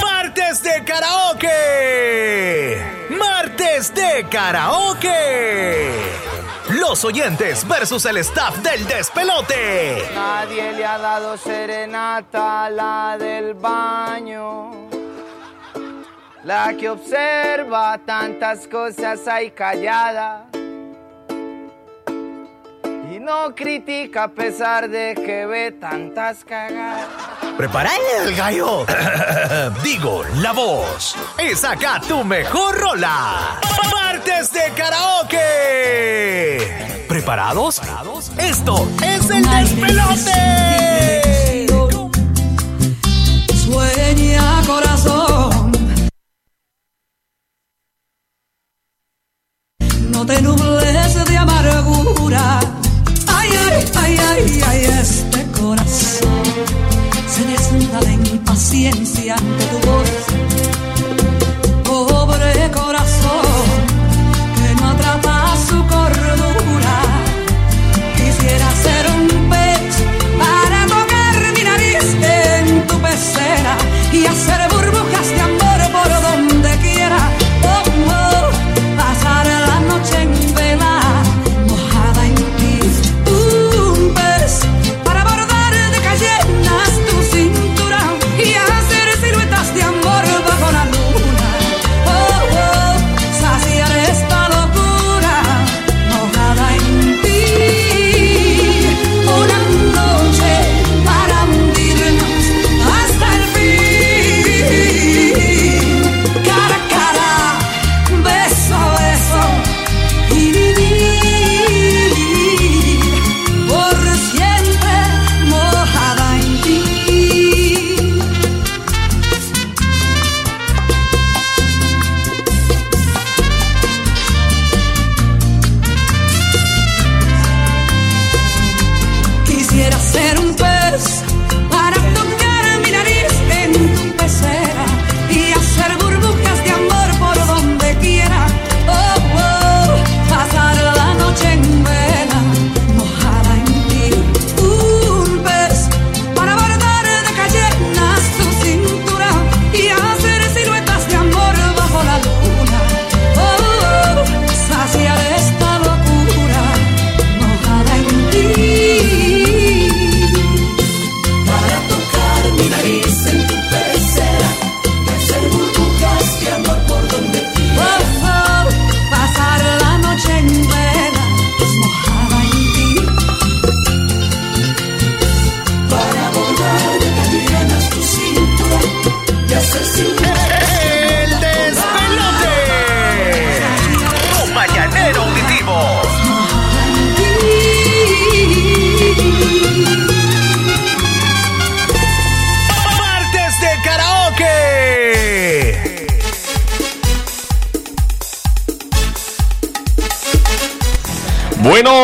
Martes de karaoke. Martes de karaoke. Los oyentes versus el staff del despelote. Nadie le ha dado serenata a la del baño. La que observa tantas cosas ahí callada. No critica a pesar de que ve tantas cagadas. Preparale el gallo. Digo, la voz. Y saca tu mejor rola. Martes de karaoke. ¿Preparados? Esto es el despelote. Sueña corazón. No te nubles de amargura. Ay, ay, este corazón se desnuda de impaciencia ante tu voz.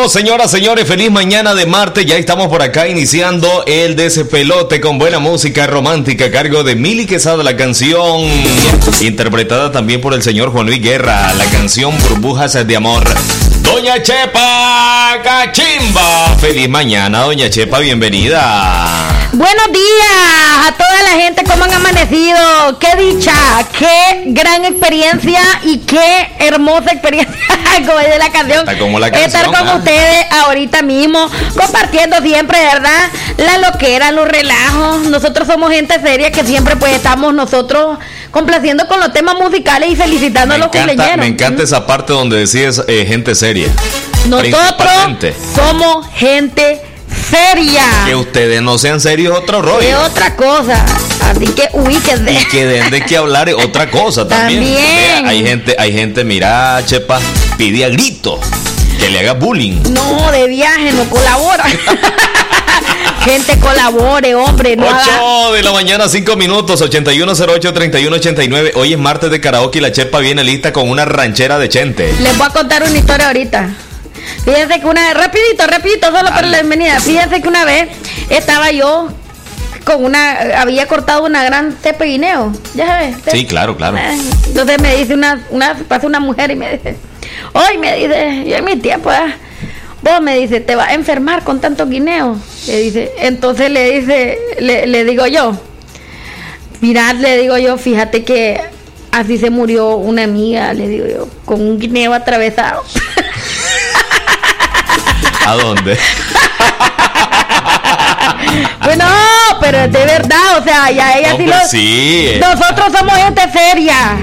Señoras, señores, feliz mañana de martes. Ya estamos por acá iniciando el despelote con buena música romántica a cargo de Mili Quesada, la canción interpretada también por el señor Juan Luis Guerra, la canción Burbujas de Amor. Doña Chepa Cachimba. Feliz mañana, Doña Chepa, bienvenida. Buenos días a toda la gente, ¿cómo han amanecido? Qué dicha, qué gran experiencia y qué hermosa experiencia, como dice la canción. Está como la Estar canción, con ah. ustedes ahorita mismo, compartiendo siempre, ¿verdad? La loquera, los relajos. Nosotros somos gente seria que siempre pues estamos nosotros complaciendo con los temas musicales y felicitando Me a los cumpleaños. me encanta esa parte donde decías eh, gente seria. Nosotros somos gente seria. Que ustedes no sean serios otro rollo. Es otra cosa. Así que ubíquense. y que den de qué hablar es otra cosa también. Hay gente, hay gente, mira, Chepa, pide a grito que le haga bullying. No, de viaje, no colabora. Gente colabore, hombre, no haga- 8 de la mañana, 5 minutos, 8108-3189. Hoy es martes de karaoke y la Chepa viene lista con una ranchera de Chente. Les voy a contar una historia ahorita. Fíjense que una vez, rapidito, rapidito, solo para la bienvenida. Fíjense que una vez estaba yo con una, había cortado una gran tepe guineo. Ya sabes. Sí, claro, claro. Eh, Entonces me dice una, una, pasa una mujer y me dice, hoy me dice, yo en mi tiempo, ¿eh? vos me dice, te vas a enfermar con tanto guineo. Le dice, entonces le dice, le, le digo yo, mirad, le digo yo, fíjate que así se murió una amiga, le digo yo, con un guineo atravesado. ¿A dónde? Bueno, pero es de verdad, o sea, ya ella No, sí lo... sí. Nosotros somos gente seria.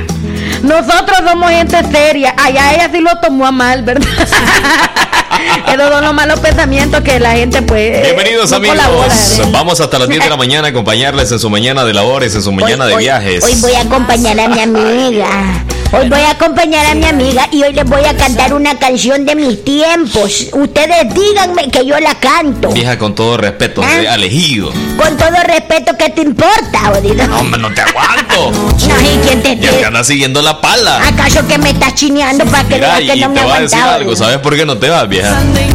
Nosotros somos gente seria. Allá ella sí lo tomó a mal, ¿verdad? Esos son los malos pensamientos que la gente pues... Bienvenidos no amigos. colabora, ¿eh? Vamos hasta las 10 de la mañana a acompañarles en su mañana de labores, en su mañana de hoy, viajes. Hoy voy a acompañar a mi amiga. Hoy voy a acompañar a mi amiga y hoy les voy a cantar una canción de mis tiempos. Ustedes díganme que yo la canto. Vieja con todo respeto, ¿Ah? de Alejido. Con todo respeto, ¿qué te importa, Odito? No, hombre, no te aguanto. No, ¿y quién te Ya te anda siguiendo la pala. ¿Acaso que me estás chineando para que Mira, veas que no me te voy a decir aguantaba? algo, ¿sabes por qué no te vas, vieja?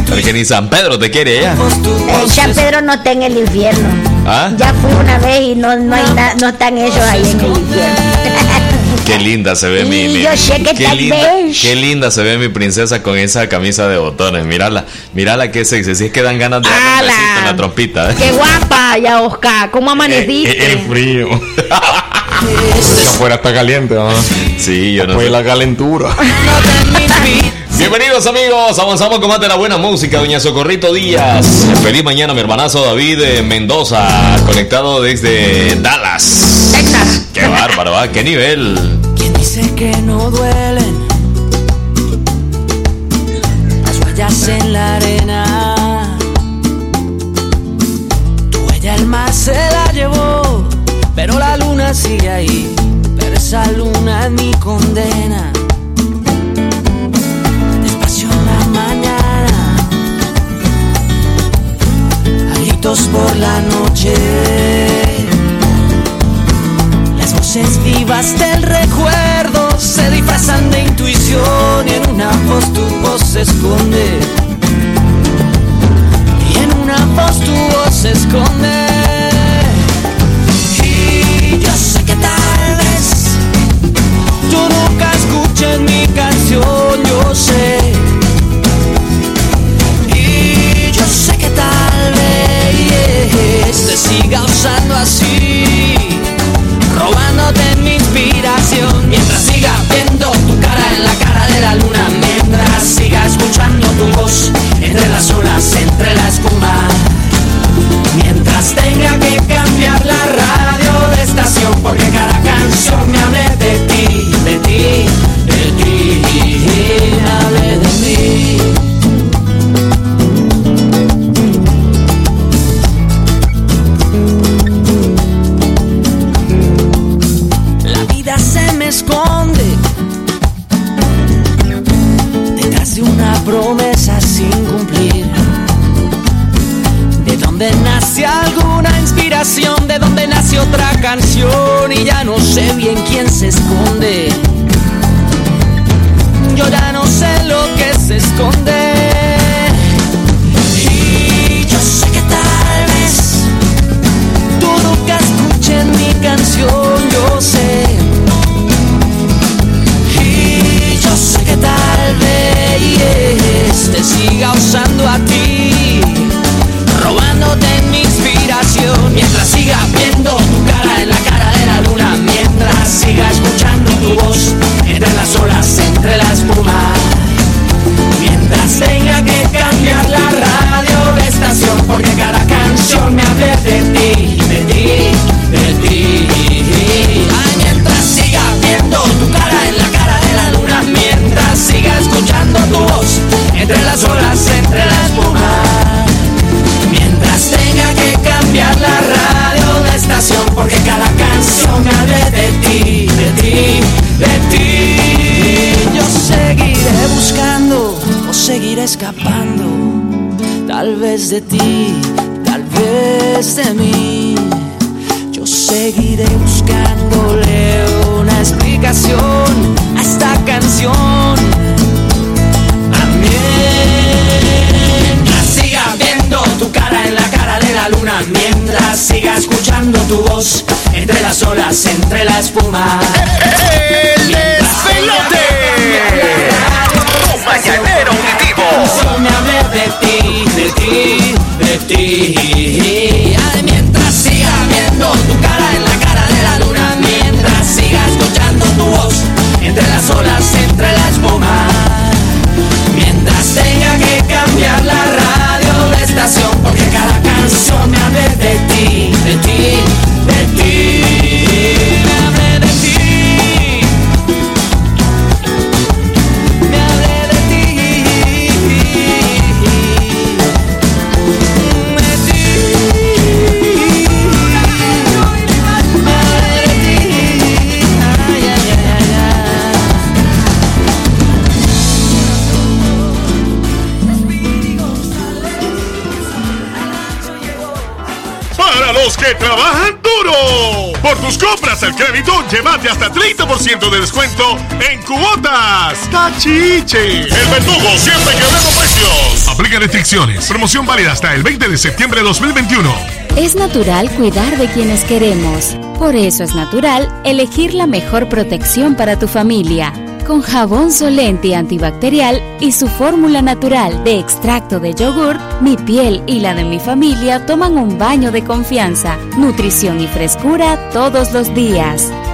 Porque ni San Pedro te quiere ya. Eh, San Pedro no está en el infierno. ¿Ah? Ya fui una vez y no, no, hay na- no están ellos ahí en el infierno. Qué linda se ve mi, Y mi- yo sé que qué linda, qué linda se ve mi princesa con esa camisa de botones. Mírala, mírala qué sexy. Si es que dan ganas de darle un ¡Hala! besito en la trompita. ¿eh? Qué guapa, ya Oscar. ¿Cómo amaneciste? El frío. Afuera está caliente, ¿no? Sí, yo no Fue sé. la calentura. Bienvenidos amigos, avanzamos con más de la buena música, doña Socorrito Díaz. Feliz mañana, mi hermanazo David eh, Mendoza, conectado desde Dallas. Texas. Qué bárbaro, ¿ah? qué nivel. Quien dice que no duelen las huellas en la arena. Tu huella el mar se la llevó, pero la luna sigue ahí. Pero esa luna es mi condena. Gritos por la noche. Las voces vivas del recuerdo se disfrazan de intuición y en una voz tu voz se esconde. Y en una voz tu voz se esconde. Y yo sé que tal vez tú nunca escuches mi canción, yo sé. Siga usando así robándote mi inspiración entre llévate hasta 30% de descuento en cuotas. ¡Cachiche! El verdugo siempre quebrando precios. Aplica restricciones. Promoción válida hasta el 20 de septiembre de 2021. Es natural cuidar de quienes queremos. Por eso es natural elegir la mejor protección para tu familia. Con jabón Solenti antibacterial y su fórmula natural de extracto de yogur, mi piel y la de mi familia toman un baño de confianza, nutrición y frescura todos los días.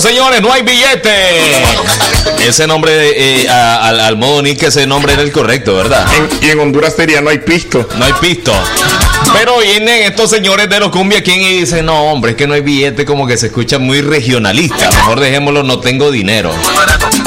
Señores, no hay billete. Ese nombre, eh, a- al, al modo Nick, ese nombre era el correcto, ¿verdad? En- y en Honduras sería no hay pisto. No hay pisto. Pero vienen estos señores de los cumbia aquí y dicen, no, hombre, es que no hay billete, como que se escucha muy regionalista. Mejor dejémoslo, no tengo dinero.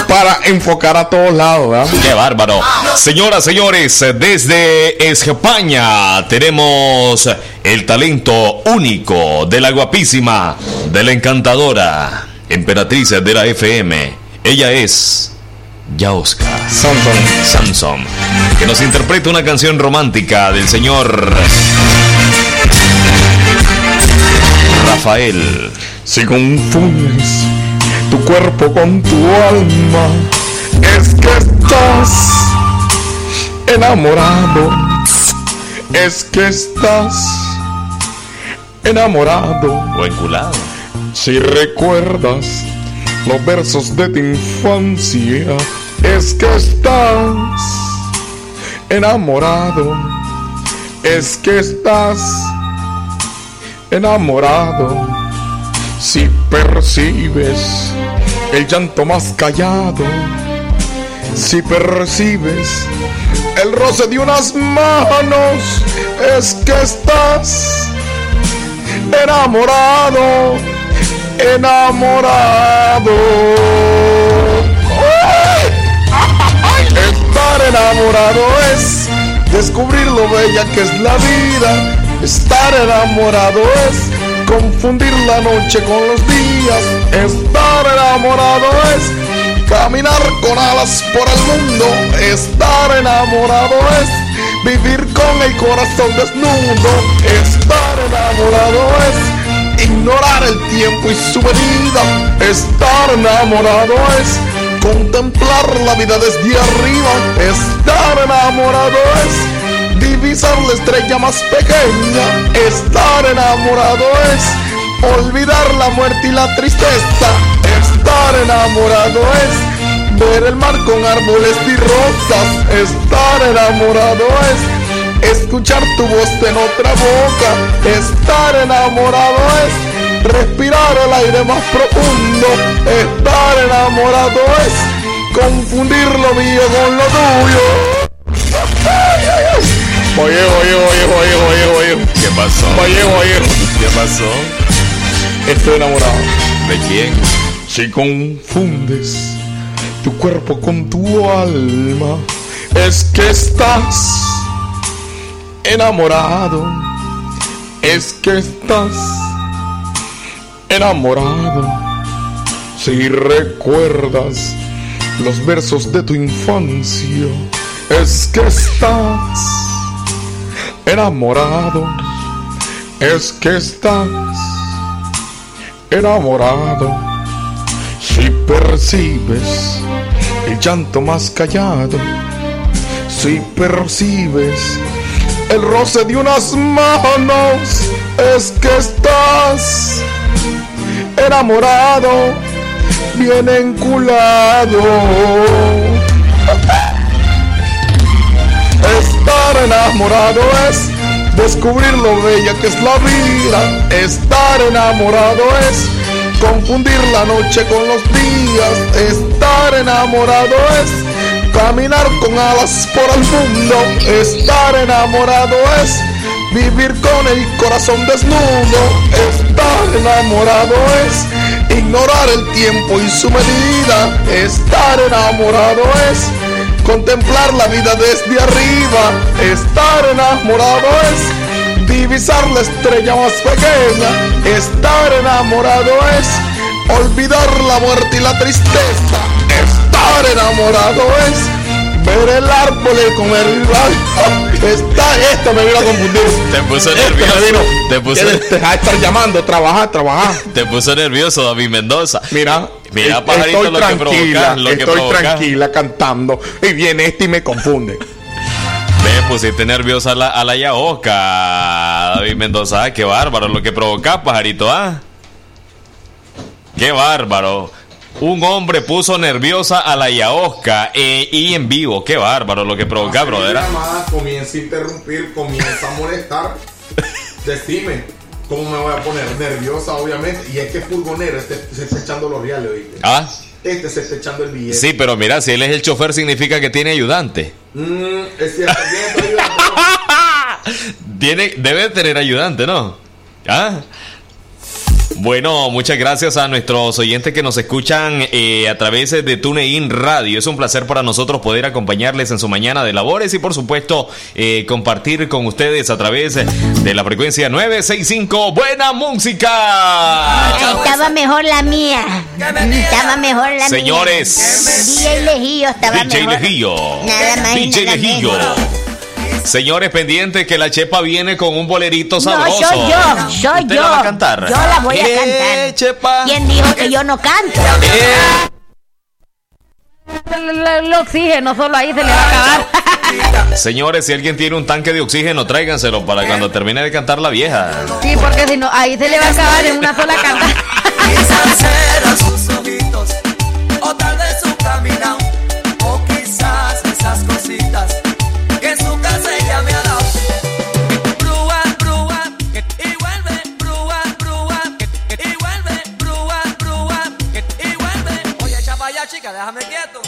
Para enfocar a todos lados, ¿verdad? Qué bárbaro. Señoras, señores, desde España tenemos el talento único de la guapísima, de la encantadora, emperatriz de la FM. Ella es Yaosca Samson. Samson, que nos interpreta una canción romántica del señor Rafael. Si confundes tu cuerpo con tu alma, es que estás enamorado. Es que estás enamorado. O enculado. Si recuerdas los versos de tu infancia, es que estás enamorado. Es que estás enamorado. Si percibes el llanto más callado, si percibes el roce de unas manos, es que estás enamorado, enamorado. Estar enamorado es descubrir lo bella que es la vida. Estar enamorado es confundir la noche con los días. Estar enamorado es caminar con alas por el mundo. Estar enamorado es vivir con el corazón desnudo. Estar enamorado es ignorar el tiempo y su venida. Estar enamorado es contemplar la vida desde arriba. Estar enamorado es divisar la estrella más pequeña. Estar enamorado es olvidar la muerte y la tristeza. Estar enamorado es ver el mar con árboles y rosas. Estar enamorado es escuchar tu voz en otra boca. Estar enamorado es respirar el aire más profundo. Estar enamorado es confundir lo mío con lo tuyo. Oye, oye, oye, oye, oye, oye. ¿Qué pasó? Oye, oye. ¿Qué pasó? Estoy enamorado. ¿De quién? Si confundes tu cuerpo con tu alma, es que estás enamorado. Es que estás enamorado. Si recuerdas los versos de tu infancia, es que estás enamorado. Es que estás enamorado. Si percibes el llanto más callado, si percibes el roce de unas manos, es que estás enamorado, bien enculado. Estar enamorado es descubrir lo bella que es la vida. Estar enamorado es confundir la noche con los días. Estar enamorado es caminar con alas por el mundo. Estar enamorado es vivir con el corazón desnudo. Estar enamorado es ignorar el tiempo y su medida. Estar enamorado es contemplar la vida desde arriba. Estar enamorado es divisar la estrella más pequeña. Estar enamorado es olvidar la muerte y la tristeza. Enamorado es ver el árbol y comer el. Está, esto me vino a confundir. Te puso me nervioso. vino. Te puso, dejar de estar llamando, trabajar, trabajar. te puso nervioso David Mendoza. Mira, Mira, pajarito, lo que tranquila, provoca, lo estoy tranquila cantando y viene este y me confunde. Ve, pusiste nerviosa a la, a la Yaoca, David Mendoza. Qué bárbaro lo que provocás, pajarito, ¿ah? Qué bárbaro. Un hombre puso nerviosa a la Yaosca eh, y en vivo. Qué bárbaro lo que provoca, brother. llamada, comienza a interrumpir, comienza a molestar. Decime. ¿Cómo me voy a poner? Nerviosa, obviamente. Y es que Fulgonero este, se está echando los reales, ¿oíste? Ah, Este se está echando el billete. sí, pero mira, si él es el chofer significa que tiene ayudante. Mm, es cierto, bien, ayuda, Tiene, debe tener ayudante, ¿no? ¿Ah? Bueno, muchas gracias a nuestros oyentes que nos escuchan eh, a través de TuneIn Radio. Es un placer para nosotros poder acompañarles en su mañana de labores y por supuesto eh, compartir con ustedes a través de la frecuencia 965 Buena Música. Estaba mejor la mía. Estaba mejor la Señores. mía. DJ Lejillo estaba DJ mejor. Lejillo. Nada más DJ nada Lejillo. menos. Señores pendientes que la chepa viene con un bolerito No, sabroso. soy yo, soy ¿Usted yo. la va a cantar? Yo la voy a Eh, cantar. chepa. ¿Quién dijo que yo no canto? El, el- el oxígeno solo ahí se le va a acabar. Señores, si alguien tiene un tanque de oxígeno, tráiganselo para cuando termine de cantar la vieja. Sí, porque si no, ahí se le va a acabar en una sola cantada. Quizás eran sus ojitos, o tal vez su caminado, o quizás esas cositas chica, déjame quieto.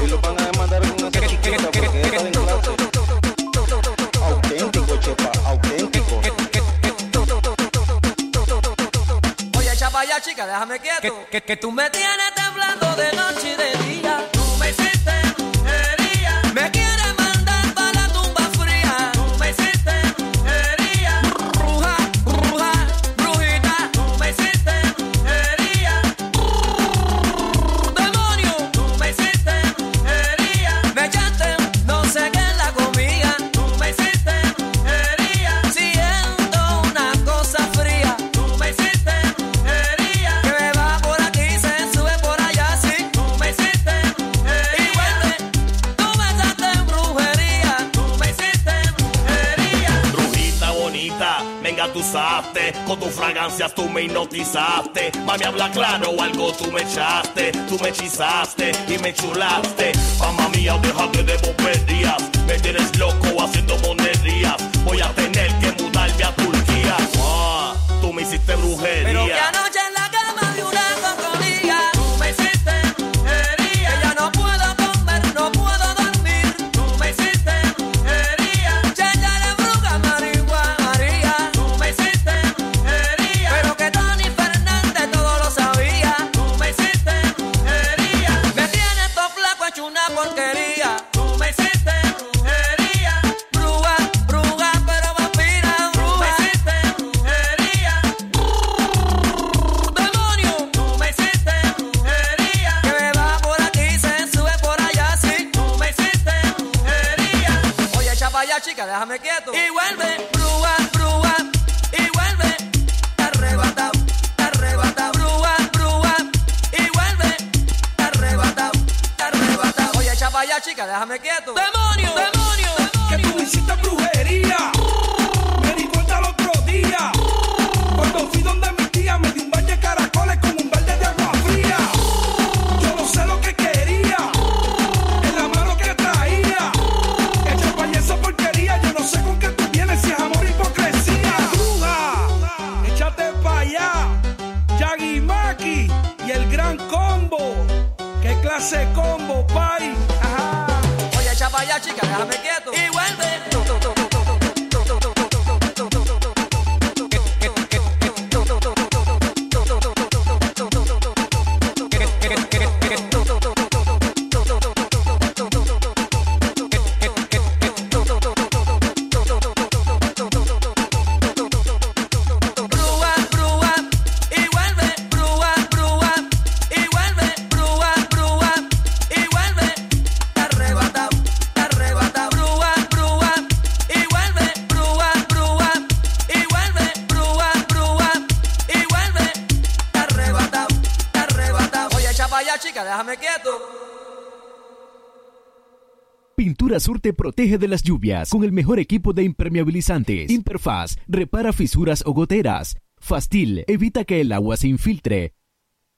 Y lo van a demandar con esa chiquita porque deja de clase. Auténtico, chepa, auténtico. Oye, echa pa' allá, chica, déjame quieto. Que, que, que tú me tienes temblando de noche y de día. Tú me hiciste fragancias tú me hipnotizaste. Mami, habla claro, algo tú me echaste. Tú me hechizaste y me chulaste. Mamma mía, déjate de boberías. Me tienes loco haciendo monerías. Voy a tener que mudarme a Turquía. Ah, Tú me hiciste brujería Te protege de las lluvias con el mejor equipo de impermeabilizantes. Imperfaz repara fisuras o goteras. Fastil evita que el agua se infiltre.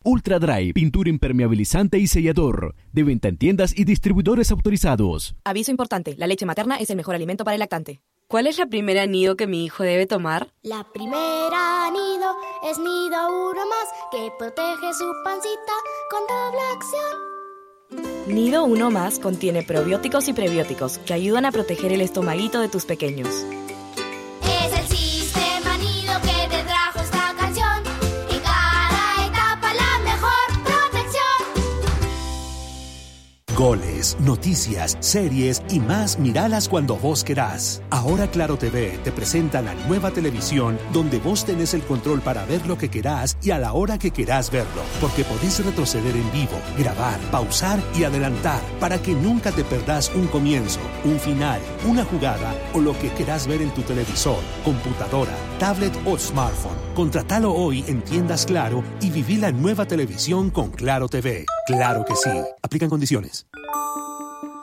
Ultra Dry, pintura impermeabilizante y sellador. De venta en tiendas y distribuidores autorizados. Aviso importante, la leche materna es el mejor alimento para el lactante. ¿Cuál es la primera nido que mi hijo debe tomar? La primera nido es nido uno más que protege su pancita con doble acción. Nido 1 más contiene probióticos y prebióticos que ayudan a proteger el estomaguito de tus pequeños. Es el Goles, noticias, series y más miralas cuando vos querás. Ahora Claro TV te presenta la nueva televisión donde vos tenés el control para ver lo que querás y a la hora que querás verlo. Porque podés retroceder en vivo, grabar, pausar y adelantar para que nunca te perdás un comienzo, un final, una jugada o lo que querás ver en tu televisor, computadora, tablet o smartphone. Contratalo hoy en tiendas Claro y viví la nueva televisión con Claro TV. Claro que sí. Aplican condiciones.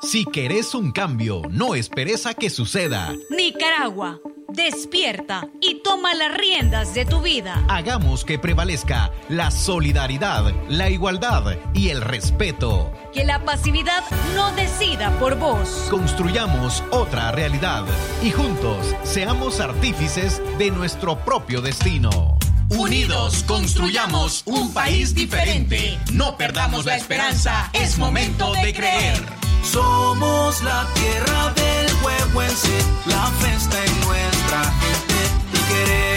Si querés un cambio, no esperes a que suceda. Nicaragua, despierta y toma las riendas de tu vida. Hagamos que prevalezca la solidaridad, la igualdad y el respeto. Que la pasividad no decida por vos. Construyamos otra realidad y juntos seamos artífices de nuestro propio destino. Unidos construyamos un país diferente. No perdamos la esperanza, es momento de creer. Somos la tierra del huehuense, la festa en nuestra gente y queremos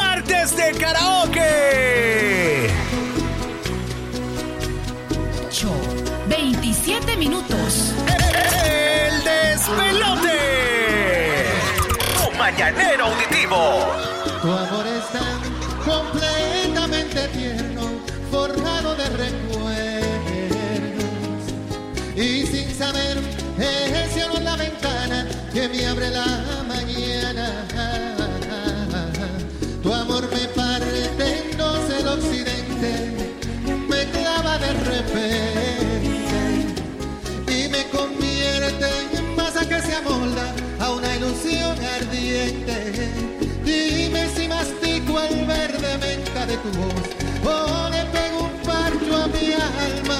Martes de karaoke. 27 minutos. El despelote. Tu mañanero tu voz o le pego un parcho a mi alma.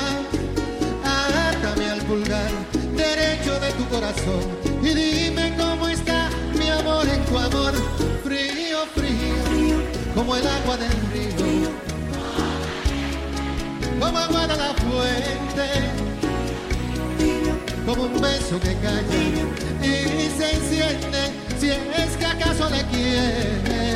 Átame al pulgar derecho de tu corazón y dime cómo está mi amor en tu amor. Frío, frío, como el agua del río, como agua de la fuente como un beso que calla y se enciende si es que acaso le quiere.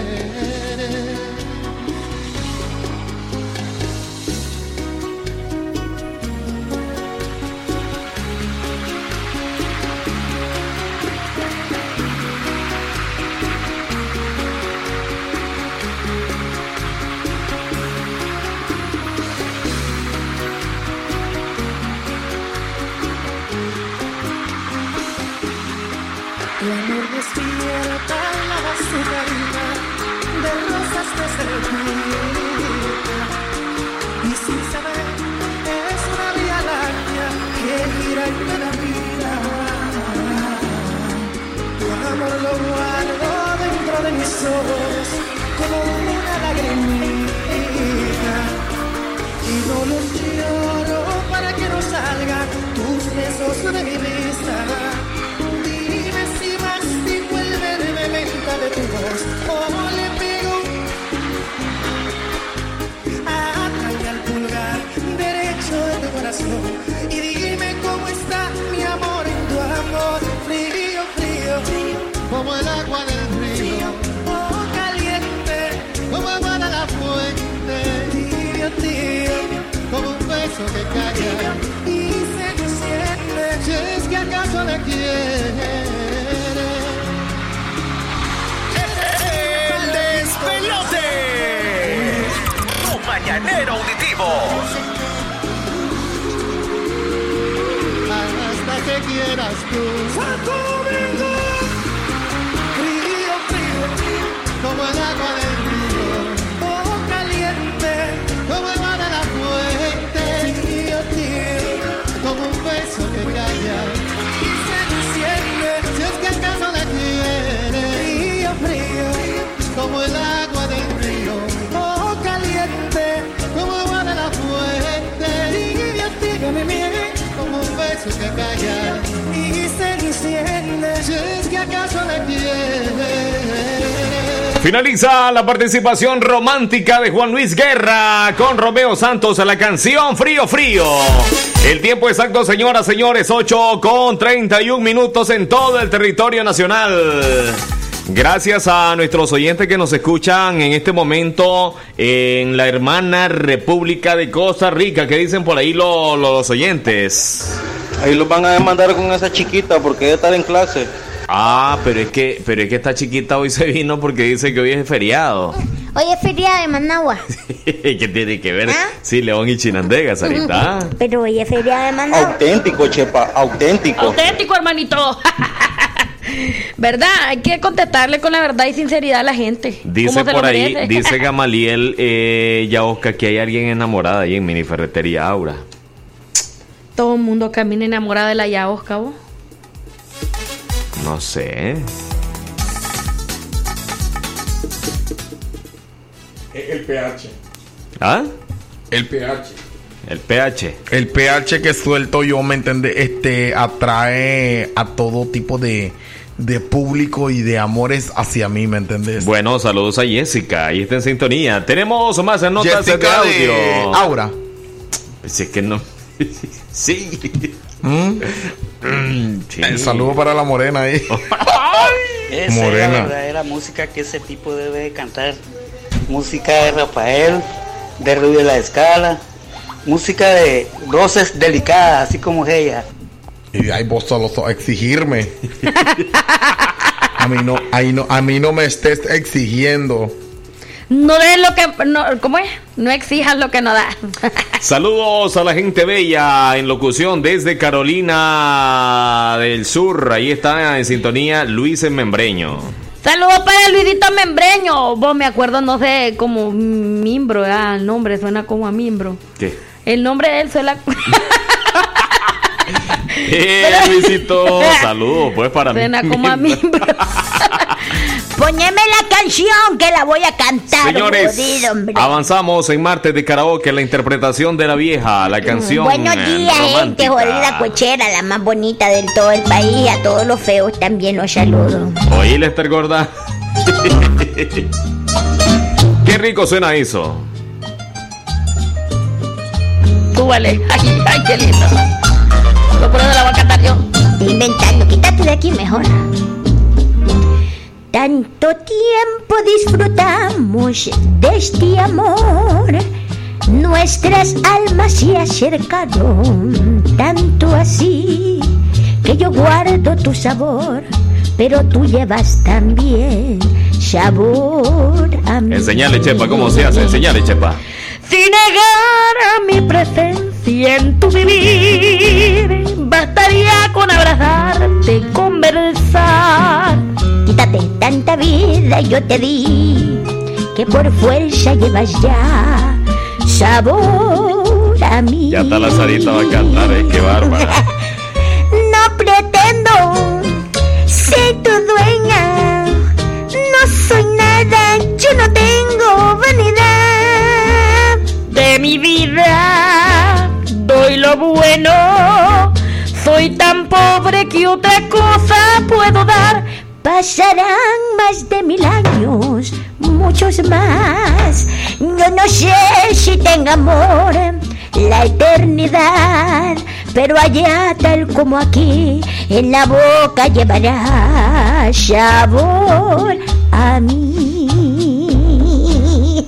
Vista. Dime si mastico el verde menta de tu voz eso que calla y se siente si es que acaso le quiere. El despelote. Tu mañanero auditivo. Hasta que quieras tú. Finaliza la participación romántica de Juan Luis Guerra con Romeo Santos a la canción Frío Frío. El tiempo exacto, señoras, señores, 8 con 31 minutos en todo el territorio nacional. Gracias a nuestros oyentes que nos escuchan en este momento en la hermana República de Costa Rica. ¿Qué dicen por ahí lo- los oyentes? Ahí los van a demandar con esa chiquita porque ella está en clase. Ah, pero es que, pero es que esta chiquita hoy se vino porque dice que hoy es feriado. Hoy es feria de Managua. ¿Qué tiene que ver? Sí, León y Chinandega, Sarita. Pero hoy es feria de Managua. Auténtico, Chepa, auténtico. Auténtico, hermanito. ¿Verdad? Hay que contestarle con la verdad y sinceridad a la gente. Dice ¿Cómo se lo por ahí, merece? dice Gamaliel eh, Yaosca que hay alguien enamorada ahí en Mini Ferretería Aura. Todo el mundo camina enamorado de la Yaosca, vos. No sé. El pH. ¿Ah? El pH. El pH. El pH que suelto yo, ¿me entiendes? Este atrae a todo tipo de, de público y de amores hacia mí, ¿me entendés? Bueno, saludos a Jessica. Ahí está en sintonía. Tenemos más notas de Jessica audio. de Aura. Si es que no. sí. ¿Mm? Sí. El saludo para la morena ahí. Esa es la verdadera música que ese tipo debe de cantar. Música de Rafael, de Rubio de la Escala, música de voces delicadas, así como ella. Y ahí vos solo so- exigirme. a mí no, ahí no, a mí no me estés exigiendo. No den lo que. No, ¿Cómo es? No exijas lo que no das. Saludos a la gente bella en locución desde Carolina del Sur. Ahí está en sintonía Luis en Membreño. Saludos para Luisito Membreño. Vos me acuerdo, no sé, como Mimbro, ah, el nombre suena como a Mimbro. ¿Qué? El nombre de él suena. Eh, Luisito, saludos pues para mí. Suena como a Mimbro. Poneme la canción que la voy a cantar. Señores, jodido, hombre. avanzamos en martes de karaoke, la interpretación de la vieja, la canción. Buenos eh, días, gente romántica. jodida cochera, la más bonita del todo el país. A todos los feos también los saludo. Oí, Lester Gorda. Qué rico suena eso. Tú vale. Ay, ay, qué lindo. Lo puro de la voy a cantar yo. Estoy inventando, quítate de aquí mejor. Tanto tiempo disfrutamos de este amor, nuestras almas se acercaron, tanto así que yo guardo tu sabor, pero tú llevas también sabor a mí. Enseñale, Chepa, cómo se hace. Enseñale, Chepa. Sin negar a mi presencia en tu vivir, bastaría con abrazarte y conversar. Quítate tanta vida yo te di, que por fuerza llevas ya sabor a mí. Ya está la Sarita va a cantar, eh, qué bárbara. No pretendo ser tu dueña, no soy nada, yo no tengo vanidad. De mi vida doy lo bueno, soy tan pobre que otra cosa puedo dar. Pasarán más de mil años, muchos más. Yo no sé si tenga amor la eternidad, pero allá tal como aquí, en la boca llevará sabor a mí.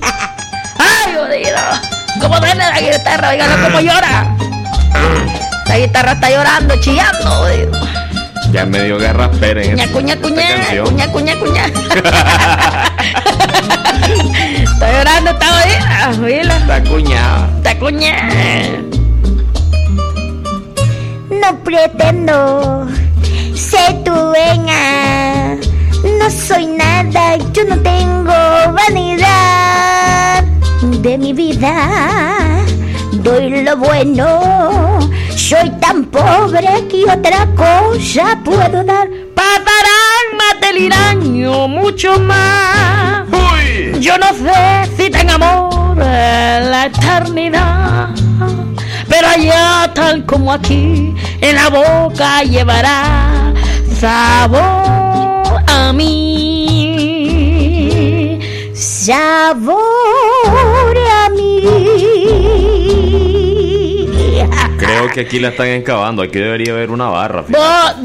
¡Ay, jodido! ¿Cómo suena la guitarra? Oiganlo cómo llora. La guitarra está llorando, chillando, jodido. Ya me dio guerra Pérez en Cuña, esta- cuña, cuña, canción. cuña, cuña, cuña. está llorando, está jodida. Oíla. Está cuñado. Está cuñado. No pretendo ser tu dueña. No soy nada, yo no tengo vanidad de mi vida. Doy lo bueno. Soy tan pobre que otra cosa puedo dar. Patarán, mateliraño, mucho más. Yo no sé si tengo amor en la eternidad. Pero allá, tal como aquí, en la boca llevará sabor a mí. Sabor a mí. Creo que aquí la están encabando. Aquí debería haber una barra.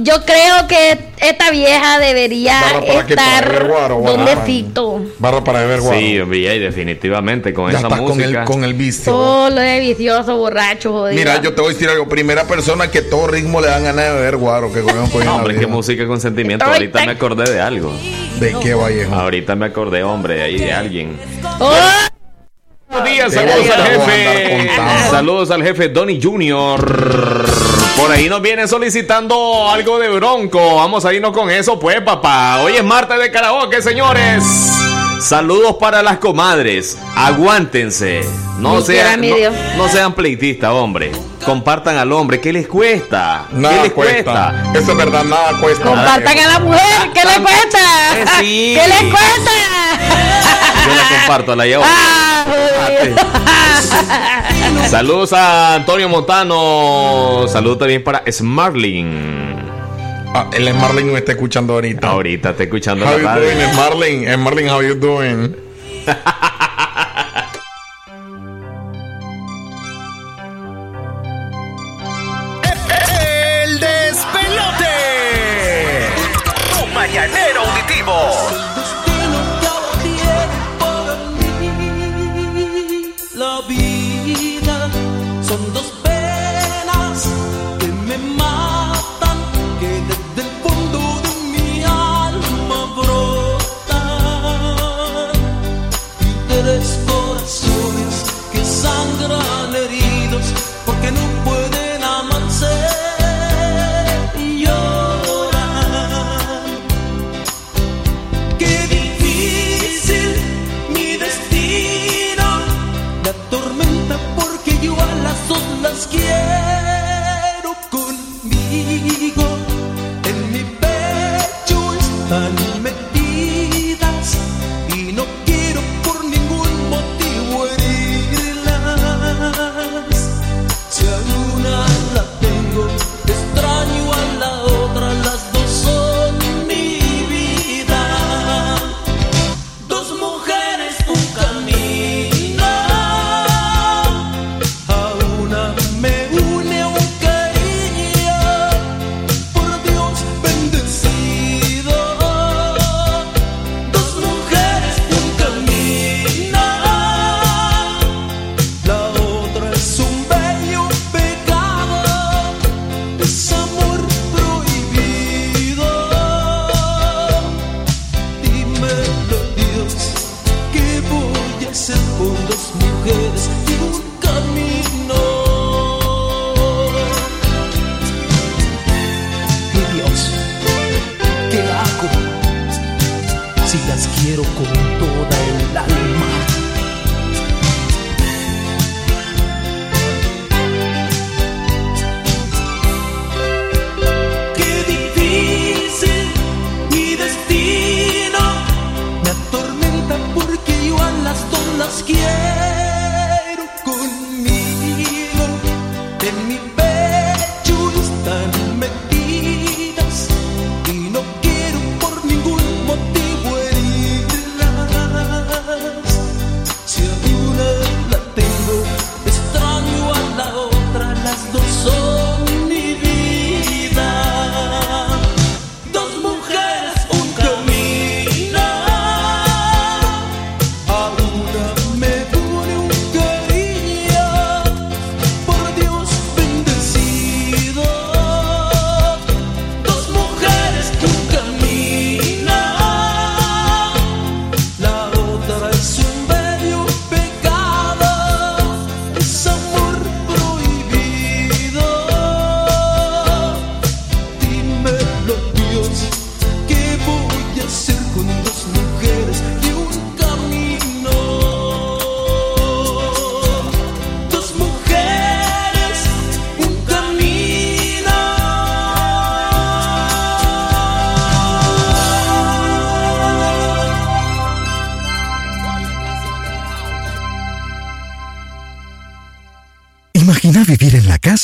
yo creo que esta vieja debería estar beber guaro, donde Fito. Barra para beber guaro. Sí, hombre, y definitivamente con Ya esa estás con música. el, con el vicio. Solo de vicioso, borracho, jodido. Mira, yo te voy a decir algo. Primera persona que todo ritmo le dan ganas de beber guaro. Que No, hombre, qué música con sentimiento. Ahorita me acordé de algo. ¿De qué, Vallejo? Ahorita me acordé, hombre, ahí de alguien. Oh, Buenos días, saludos al jefe. Saludos al jefe Donny Junior. Por ahí nos viene solicitando algo de bronco. Vamos a irnos con eso, pues, papá. Hoy es martes de karaoke, señores. Saludos para las comadres. Aguántense. No sean, no, sean pleitistas, hombre. Compartan al hombre. ¿Qué les cuesta? ¿Qué Nada les cuesta. Eso es verdad, nada cuesta. compartan a la mujer, ¿qué le cuesta? Eh, sí. ¿Qué le cuesta? Yo la comparto, la llevo. Saludos a Antonio Montano. Saludos también para Smarling. Ah, el Smarling me está escuchando ahorita. Ahorita está escuchando How la you radio. doing, Smarling? Smarling, how you doing?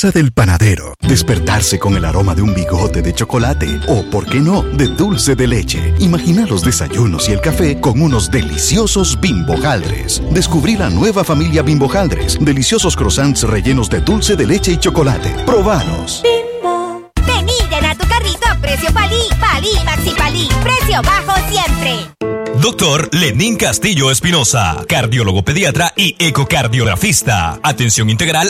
casa del panadero, despertarse con el aroma de un bigote de chocolate o, por qué no, de dulce de leche. Imagina los desayunos y el café con unos deliciosos bimbojaldres. Descubrí la nueva familia bimbojaldres, deliciosos croissants rellenos de dulce de leche y chocolate. Probanos. Ven y llena tu carrito a precio Palí. Palí Maxi Palí. Precio bajo siempre. Doctor Lenín Castillo Espinosa, cardiólogo pediatra y ecocardiografista. Atención integral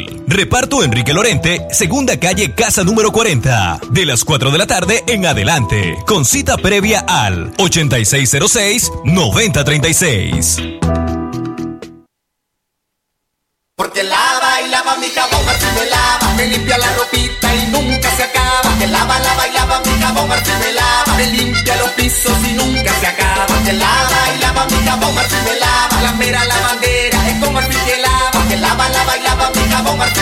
Reparto Enrique Lorente, segunda calle, casa número 40. De las 4 de la tarde en adelante. Con cita previa al 8606-9036. Porque lava y lava mi jabón, Martín me lava. Me limpia la ropita y nunca se acaba. Que lava, lava y lava mi jabón, Martín me lava. Me limpia los pisos y nunca se acaba. Que lava y lava mi jabón, Martín me lava.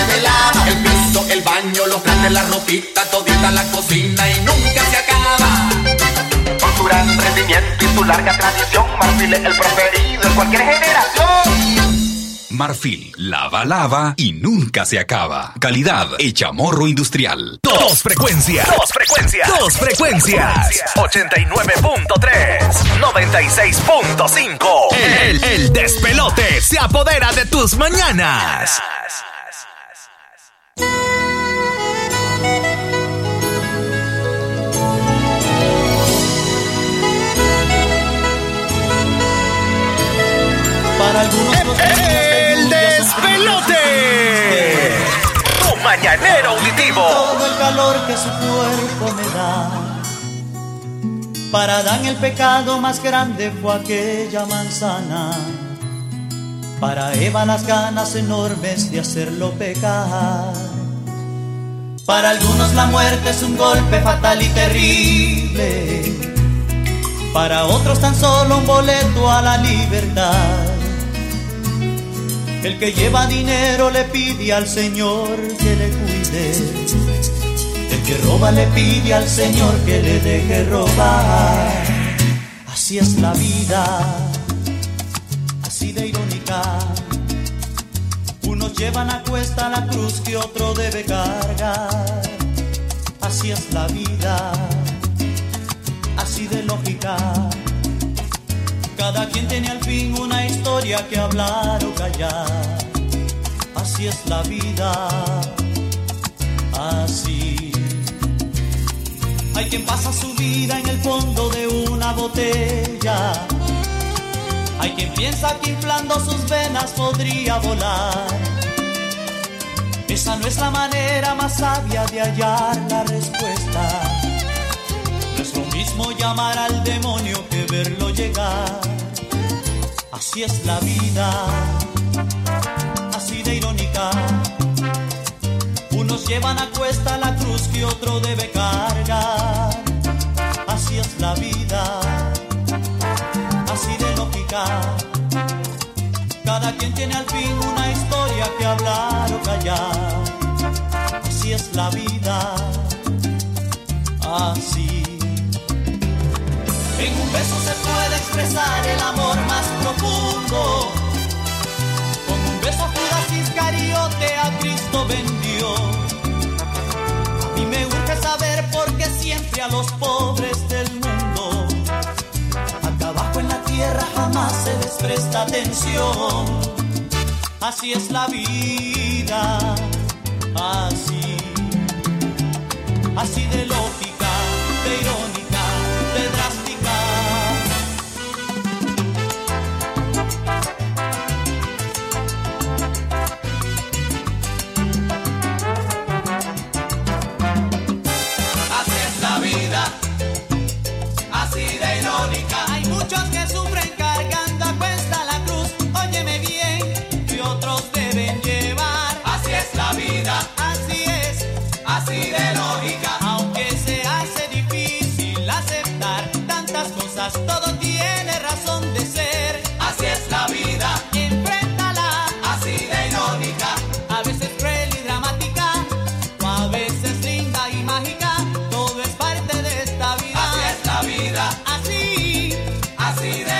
Me lava. El piso, el baño, los planes, la ropita, todita la cocina y nunca se acaba. Con su gran rendimiento y su larga tradición, Marfil es el preferido en cualquier generación. Marfil, lava, lava y nunca se acaba. Calidad hecha morro industrial. Dos frecuencias. Dos frecuencias. Dos frecuencias. 89.3. 96.5. El, el despelote se apodera de tus mañanas. Para algunos los El despelote. Tu mañanero auditivo. todo el calor que su cuerpo me da. Para Adán el pecado más grande fue aquella manzana. Para Eva las ganas enormes de hacerlo pecar. Para algunos la muerte es un golpe fatal y terrible. Para otros tan solo un boleto a la libertad. El que lleva dinero le pide al Señor que le cuide. El que roba le pide al Señor que le deje robar. Así es la vida, así de irónica. Unos llevan a cuesta la cruz que otro debe cargar. Así es la vida, así de lógica. Cada quien tiene al fin una historia que hablar o callar. Así es la vida, así. Hay quien pasa su vida en el fondo de una botella. Hay quien piensa que inflando sus venas podría volar. Esa no es la manera más sabia de hallar la respuesta. Mismo llamar al demonio que verlo llegar. Así es la vida, así de irónica. Unos llevan a cuesta la cruz que otro debe cargar. Así es la vida, así de lógica. Cada quien tiene al fin una historia que hablar o callar. Así es la vida, así. En un beso se puede expresar el amor más profundo. Con un beso Judas Iscariote a Cristo vendió. A mí me urge saber por qué siempre a los pobres del mundo. Acá abajo en la tierra jamás se les presta atención. Así es la vida, así, así de lógica, de irónica, así de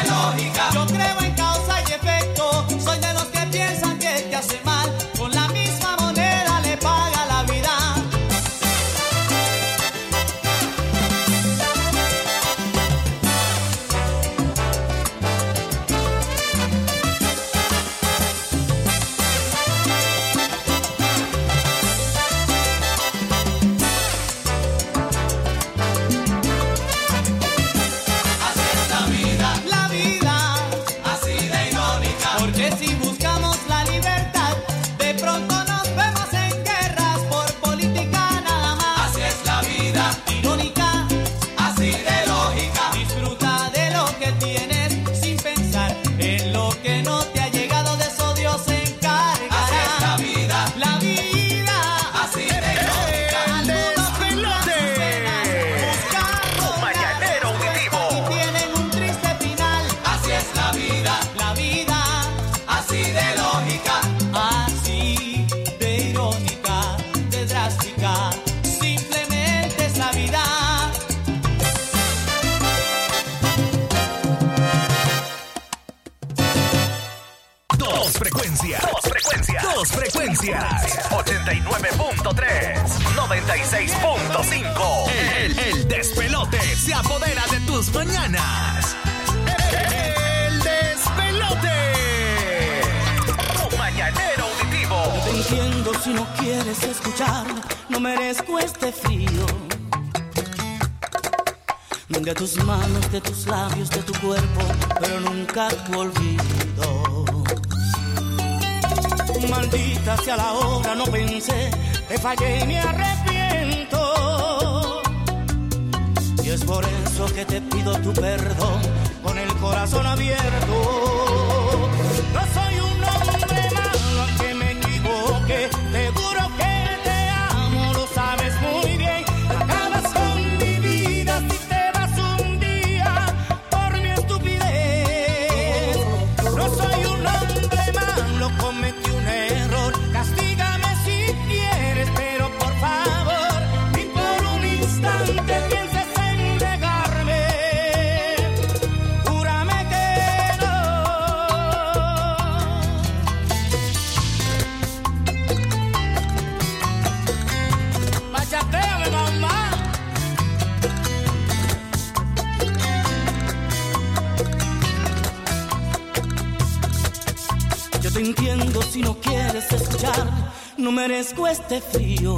este frío.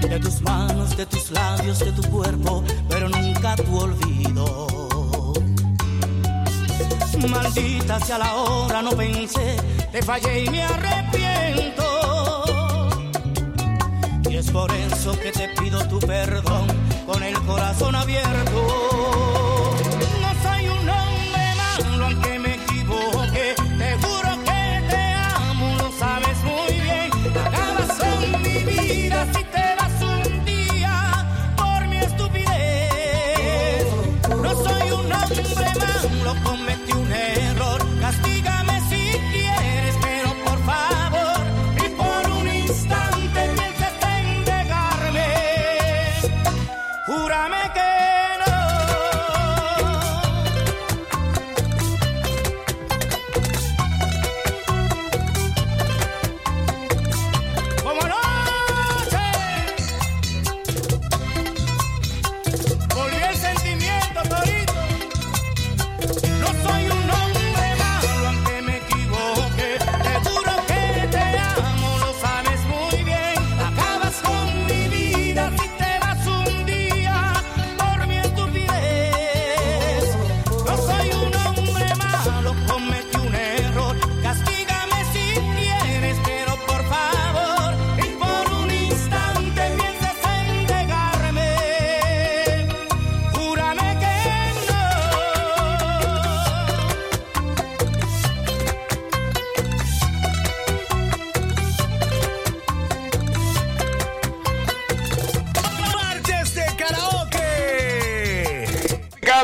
De tus manos, de tus labios, de tu cuerpo, pero nunca tu olvido. Maldita sea la hora, no pensé, te fallé y me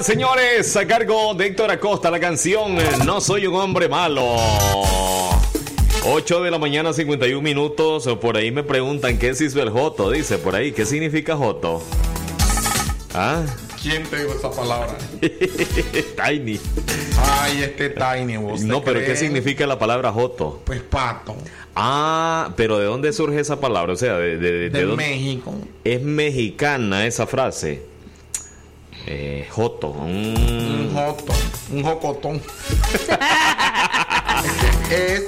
Señores, a cargo de Héctor Acosta, la canción eh, No soy un hombre malo. 8 de la mañana, 51 minutos. Por ahí me preguntan qué es el Joto. Dice por ahí, ¿qué significa Joto? ¿Ah? ¿Quién te dijo esa palabra? Tiny. Ay, este Tiny, vos. No, pero ¿qué significa la palabra Joto? Pues pato. Ah, pero ¿de dónde surge esa palabra? O sea, de, de, de De dónde- México. Es mexicana esa frase. Eh, Joto. Un joto. Un jocotón. es,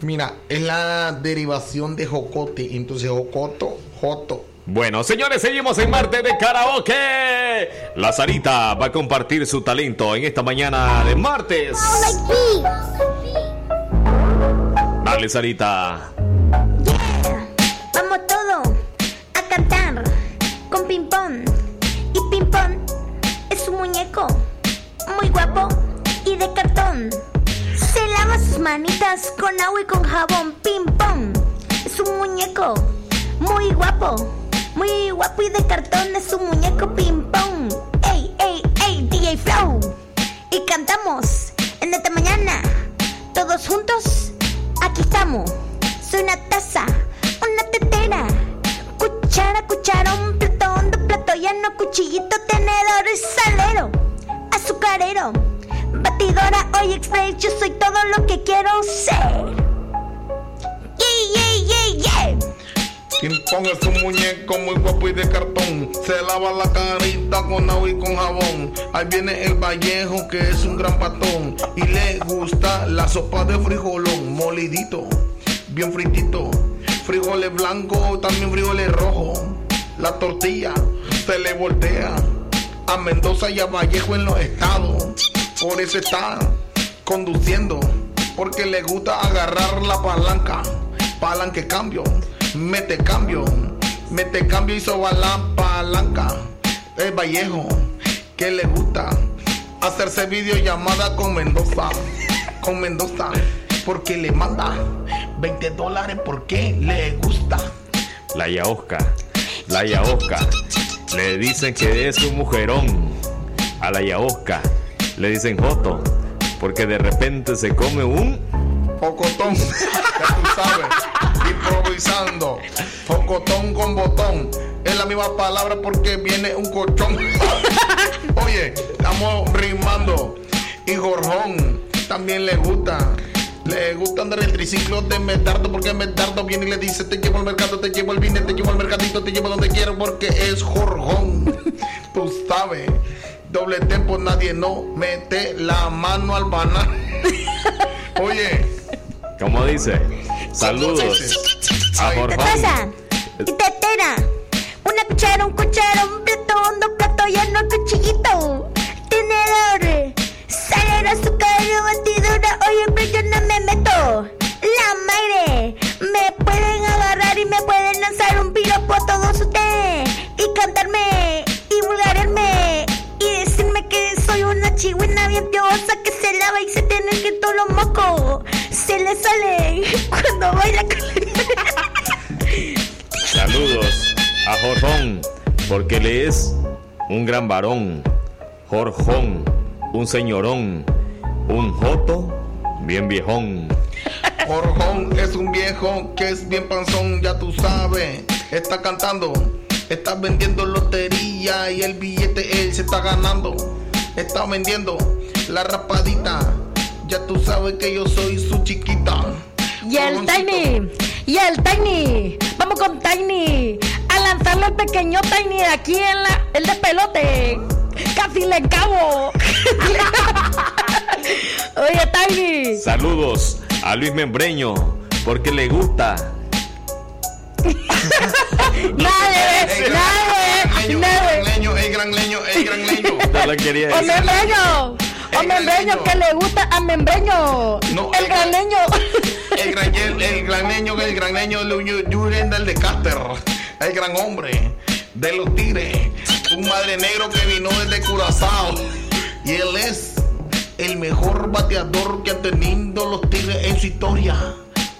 mira, es la derivación de jocote. Entonces, jocoto, joto. Bueno, señores, seguimos en Marte de Karaoke. La Sarita va a compartir su talento en esta mañana de martes. Dale, Sarita. De cartón. Se lava sus manitas con agua y con jabón. Ping pong es un muñeco muy guapo, muy guapo y de cartón. Es un muñeco ping pong. Ey, ey, ey, DJ Flow. Y cantamos en esta mañana todos juntos. Aquí estamos. Soy una taza, una tetera, cuchara, cucharón, platón, de plato llano, cuchillito, tenedor y salero, azucarero, batidora, hoy express, yo soy todo lo que quiero ser. Yeah, yeah, yeah, yeah. Quien ponga su muñeco muy guapo y de cartón Se lava la carita con agua y con jabón Ahí viene el Vallejo que es un gran patón Y le gusta la sopa de frijolón Molidito, bien fritito Frijoles blancos, también frijoles rojos La tortilla se le voltea A Mendoza y a Vallejo en los estados Por eso está conduciendo Porque le gusta agarrar la palanca Palanque cambio mete cambio, mete cambio y soba la palanca. El Vallejo, que le gusta hacerse videollamada con Mendoza, con Mendoza, porque le manda 20 dólares porque le gusta. La Yaosca, la Yaosca. Le dicen que es un mujerón. A la Yaosca le dicen Joto. Porque de repente se come un Pocotón, ya tú sabes, improvisando. Pocotón con botón. Es la misma palabra porque viene un colchón. Oye, estamos rimando. Y Jorjón también le gusta. Le gusta andar el triciclo de Medardo porque Medardo viene y le dice te llevo al mercado, te llevo al vine, te llevo al mercadito, te llevo donde quiero porque es Jorjón. Tú sabes, doble tempo nadie no mete la mano al banano. Oye, ¿Cómo dice? Saludos a y tetera. Una cuchara, un cuchara, un plato hondo, plato lleno, cuchillito. Tenedor, sal, azúcar, batidora. Oye, pero yo no me meto. La madre, bien piosa que se lava y se tiene que todos los mocos. Se le sale cuando baila con Saludos a Jorjón, porque él es un gran varón. Jorjón, un señorón, un joto bien viejón. Jorjón es un viejo que es bien panzón, ya tú sabes. Está cantando, está vendiendo lotería y el billete él se está ganando. Está vendiendo la rapadita, ya tú sabes que yo soy su chiquita. Y el Tiny, y el Tiny, vamos con Tiny, a lanzarle al pequeño Tiny de aquí en la, el de pelote, casi le cabo. Oye Tiny, Saludos a Luis Membreño, porque le gusta. nadie, nadie, nadie. El leño, el gran leño, el gran leño. No lo quería O decir. membreño, o membreño que le gusta a membreño, No, el gran leño. El gran, el, el gran leño, el gran leño, el Yurenda, el de Caster, el gran hombre de los tigres, un madre negro que vino desde Curazao. Y él es el mejor bateador que han tenido los tigres en su historia.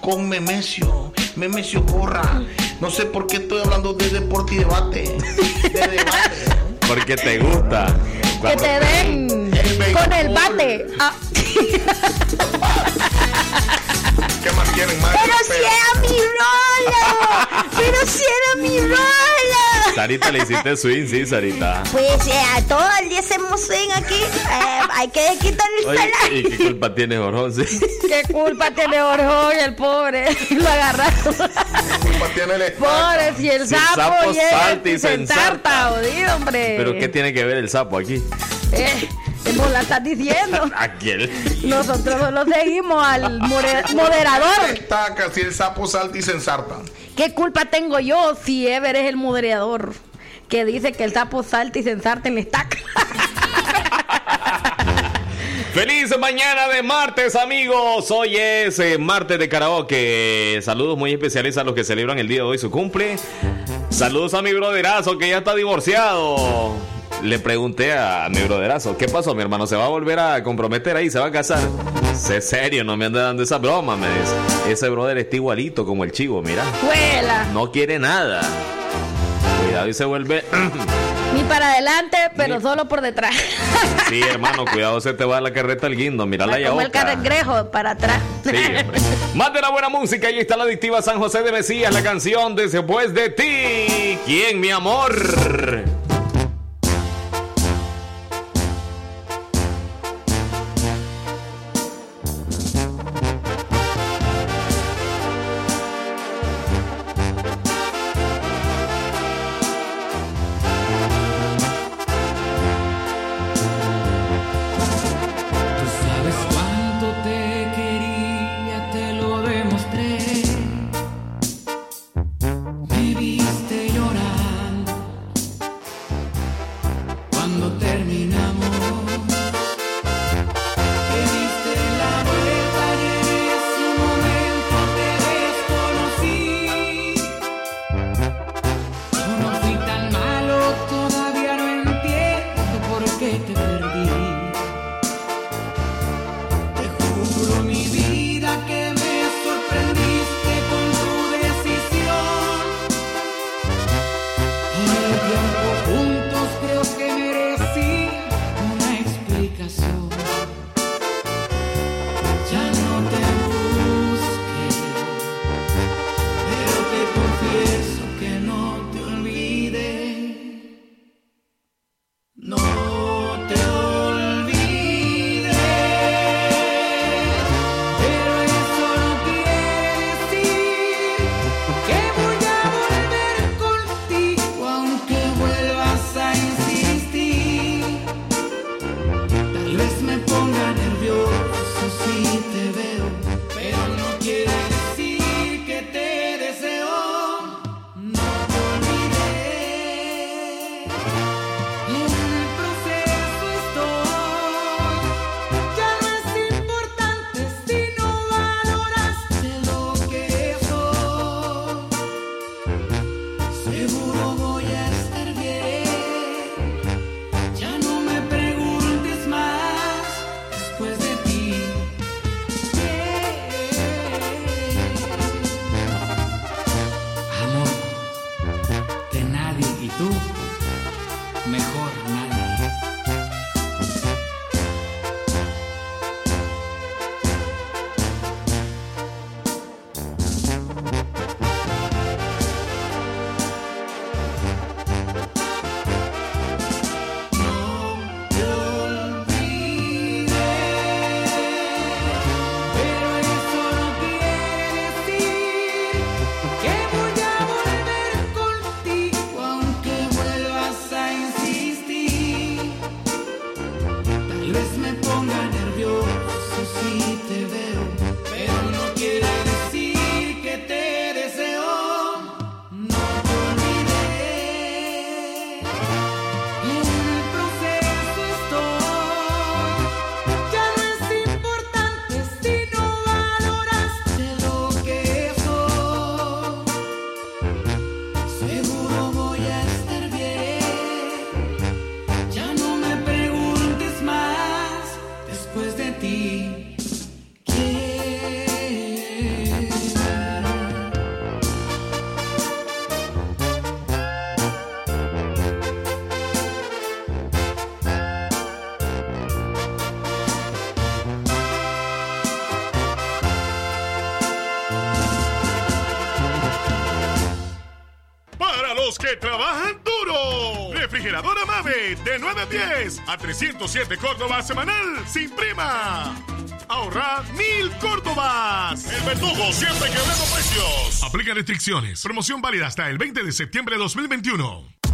Con Memesio, Memesio Corra. No sé por qué estoy hablando de deporte y debate. De debate. Porque te gusta. Que te den con el bate. Ah, ¿Qué más quieren, madre? Pero si era mi rola. Pero si era mi rola. Sarita le hiciste swing, sí, Sarita. Pues eh, a todo el día hacemos swing aquí. Eh, hay que quitar el Oye, salario. ¿y qué culpa tiene Jorjón? Sí. ¿Qué culpa tiene Orjón, el pobre? Lo agarraron. culpa tiene el Pobre, si el Si el sapo, sapo llega salta y se ensarta, jodido, hombre. ¿Pero qué tiene que ver el sapo aquí? Eh, vos la estás diciendo. Aquel. Nosotros solo seguimos al moderador. Está casi el sapo salta y se ensarta. ¿Qué culpa tengo yo si Ever es el moderador? Que dice que el sapo salta y se ensarta en la estaca. Feliz mañana de martes, amigos. Hoy es eh, martes de karaoke. Saludos muy especiales a los que celebran el día de hoy su cumple. Saludos a mi broderazo que ya está divorciado. Le pregunté a mi broderazo, ¿qué pasó? Mi hermano se va a volver a comprometer ahí, se va a casar. Sé serio, no me anda dando esa broma, me dice. Ese brother está igualito como el chivo, mira. Vuela. No quiere nada. Cuidado y se vuelve. Ni para adelante, pero solo por detrás. Sí, hermano, cuidado, se te va la carreta al guindo. Mira la Como el cangrejo para atrás. Sí. Más de la buena música, ahí está la adictiva San José de Mesías, la canción Después de ti. ¿Quién, mi amor? Que trabajan duro. Refrigeradora Mave de 9 a 10 a 307 Córdoba semanal sin prima. Ahorra mil Córdobas. El verdugo siempre quebrando precios. Aplica restricciones. Promoción válida hasta el 20 de septiembre de 2021.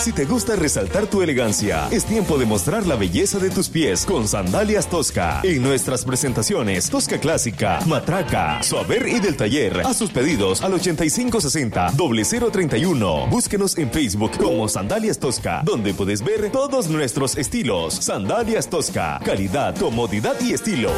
Si te gusta resaltar tu elegancia, es tiempo de mostrar la belleza de tus pies con sandalias Tosca. En nuestras presentaciones, Tosca Clásica, Matraca, Suaver y del Taller. A sus pedidos al 8560-0031. Búsquenos en Facebook como Sandalias Tosca, donde puedes ver todos nuestros estilos. Sandalias Tosca, calidad, comodidad y estilo.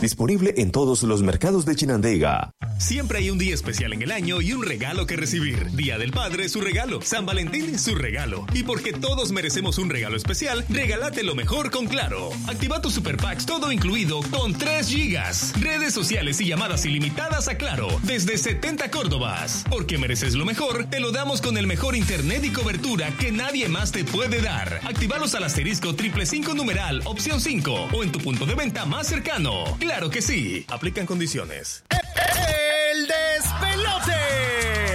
Disponible en todos los mercados de Chinandega. Siempre hay un día especial en el año y un regalo que recibir. Día del Padre, es su regalo, San Valentín es su regalo. Y porque todos merecemos un regalo especial, regálate lo mejor con Claro. Activa tu Super Packs todo incluido con 3 gigas, redes sociales y llamadas ilimitadas a Claro desde 70 Córdobas. Porque mereces lo mejor, te lo damos con el mejor internet y cobertura que nadie más te puede dar. Actívalos al asterisco triple 5 numeral opción 5 o en tu punto de venta más cercano. Claro que sí. Aplican condiciones. El despelote.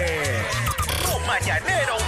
Llanero.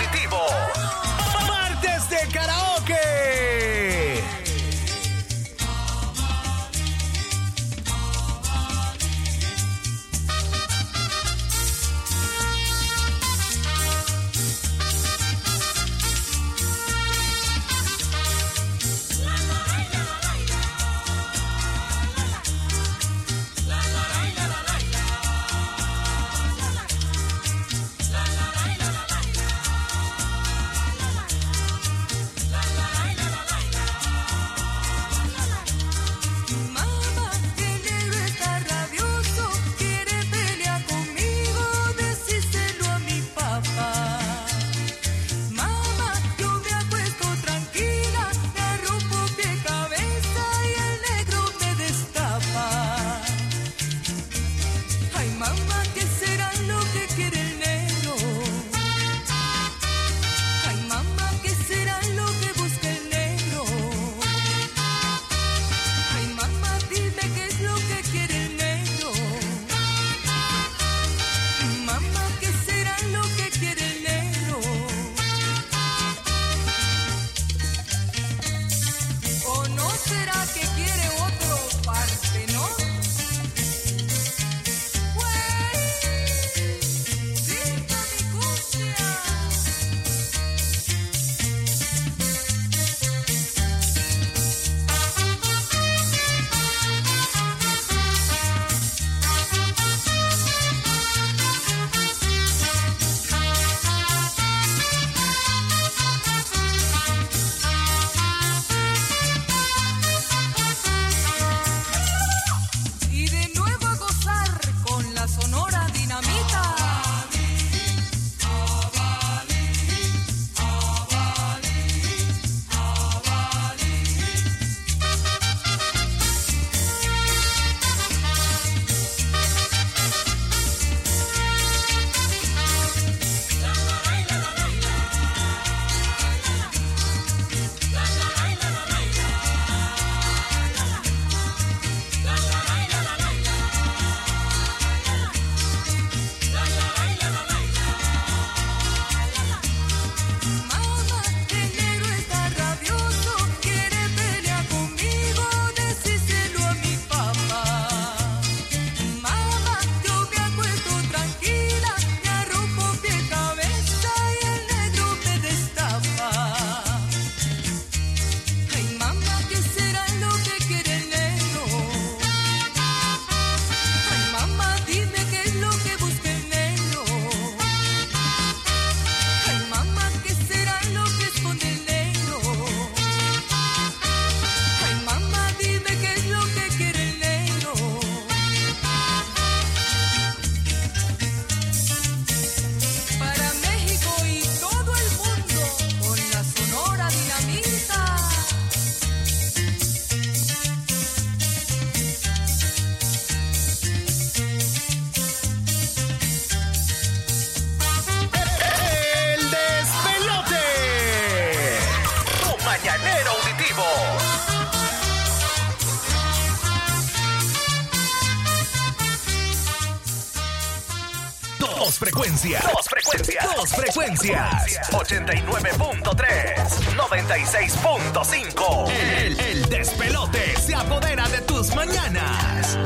frecuencias. Dos frecuencias. Dos frecuencias. 89.3. 96.5. El, el despelote se apodera de tus mañanas.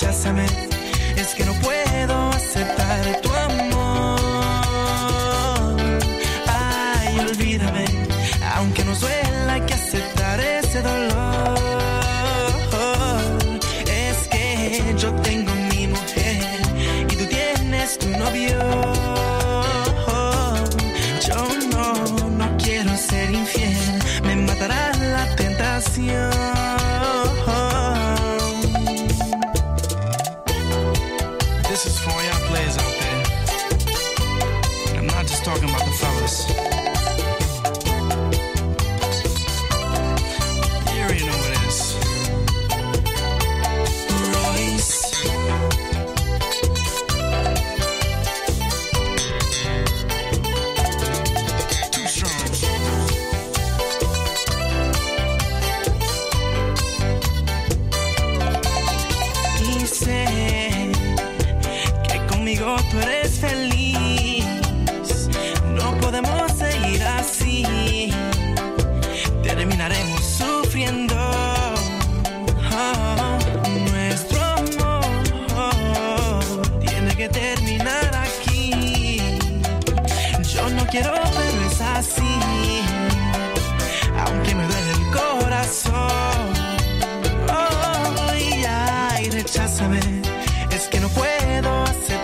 Just a. Es que no puedo aceptar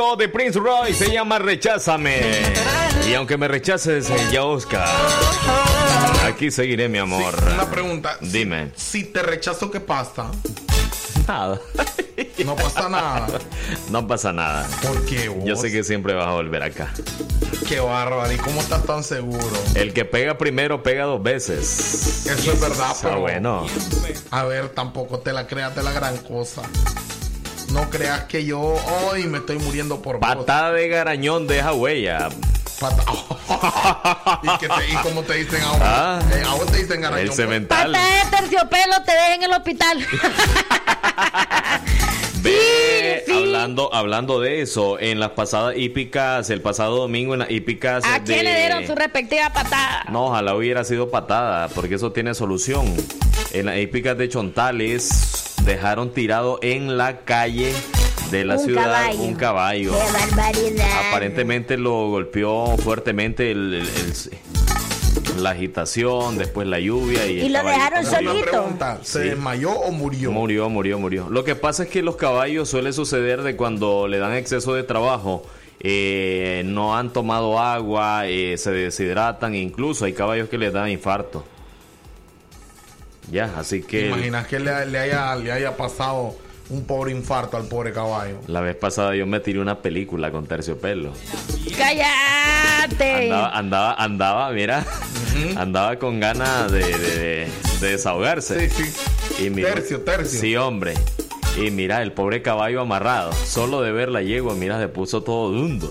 De Prince Roy se llama Recházame. Y aunque me rechaces, eh, ya Oscar. Aquí seguiré, mi amor. Una pregunta. Dime. Si te rechazo, ¿qué pasa? Nada. No pasa nada. No pasa nada. ¿Por qué vos? Yo sé que siempre vas a volver acá. Qué bárbaro. ¿Y cómo estás tan seguro? El que pega primero pega dos veces. Eso es verdad, Ah, pero bueno. A ver, tampoco te la creas de la gran cosa. No creas que yo hoy me estoy muriendo por vos. Patada de garañón deja huella. ¿Y, que te, ¿Y cómo te dicen ahora? Ah. Eh, a vos te dicen garañón. El cemental. Pata de terciopelo te deja en el hospital. Ve, hablando, hablando de eso, en las pasadas hípicas, el pasado domingo en las hípicas ¿A de- quién le dieron su respectiva patada? No, ojalá hubiera sido patada, porque eso tiene solución. En las hípicas de Chontales dejaron tirado en la calle de la Un ciudad caballo. un caballo. ¡Qué barbaridad! Aparentemente lo golpeó fuertemente el- el- el- la agitación, después la lluvia y, Y lo dejaron solito. Pregunta, ¿se Sí. desmayó o murió? Murió, murió, murió. Lo que pasa es que los caballos suele suceder de cuando le dan exceso de trabajo. eh, no han tomado agua, eh, se deshidratan, incluso hay caballos que les dan infarto. Ya, así ¿Te que imaginas que le, le haya, le haya pasado un pobre infarto al pobre caballo? la vez pasada yo me tiré una película con terciopelo. ¡Cállate! Andaba, andaba, andaba, mira, andaba con ganas de, de- de- de desahogarse. Sí, sí. Y mira- Tercio, tercio. Sí, hombre. Y mira, el pobre caballo amarrado. Solo de ver la yegua, mira, se puso todo dundo.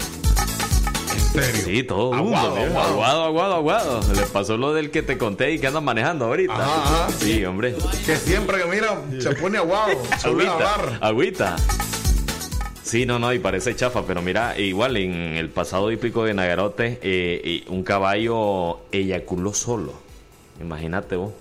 Sí, todo. Aguado, aguado. aguado, aguado, aguado. Le pasó lo del que te conté y que andas manejando ahorita. Ajá, ajá. Sí, hombre. Que siempre que mira, se pone aguado. Agüita. Sí, no, no, y parece chafa, pero mira, igual en el pasado hípico de Nagarote, eh, y un caballo eyaculó solo. Imagínate vos.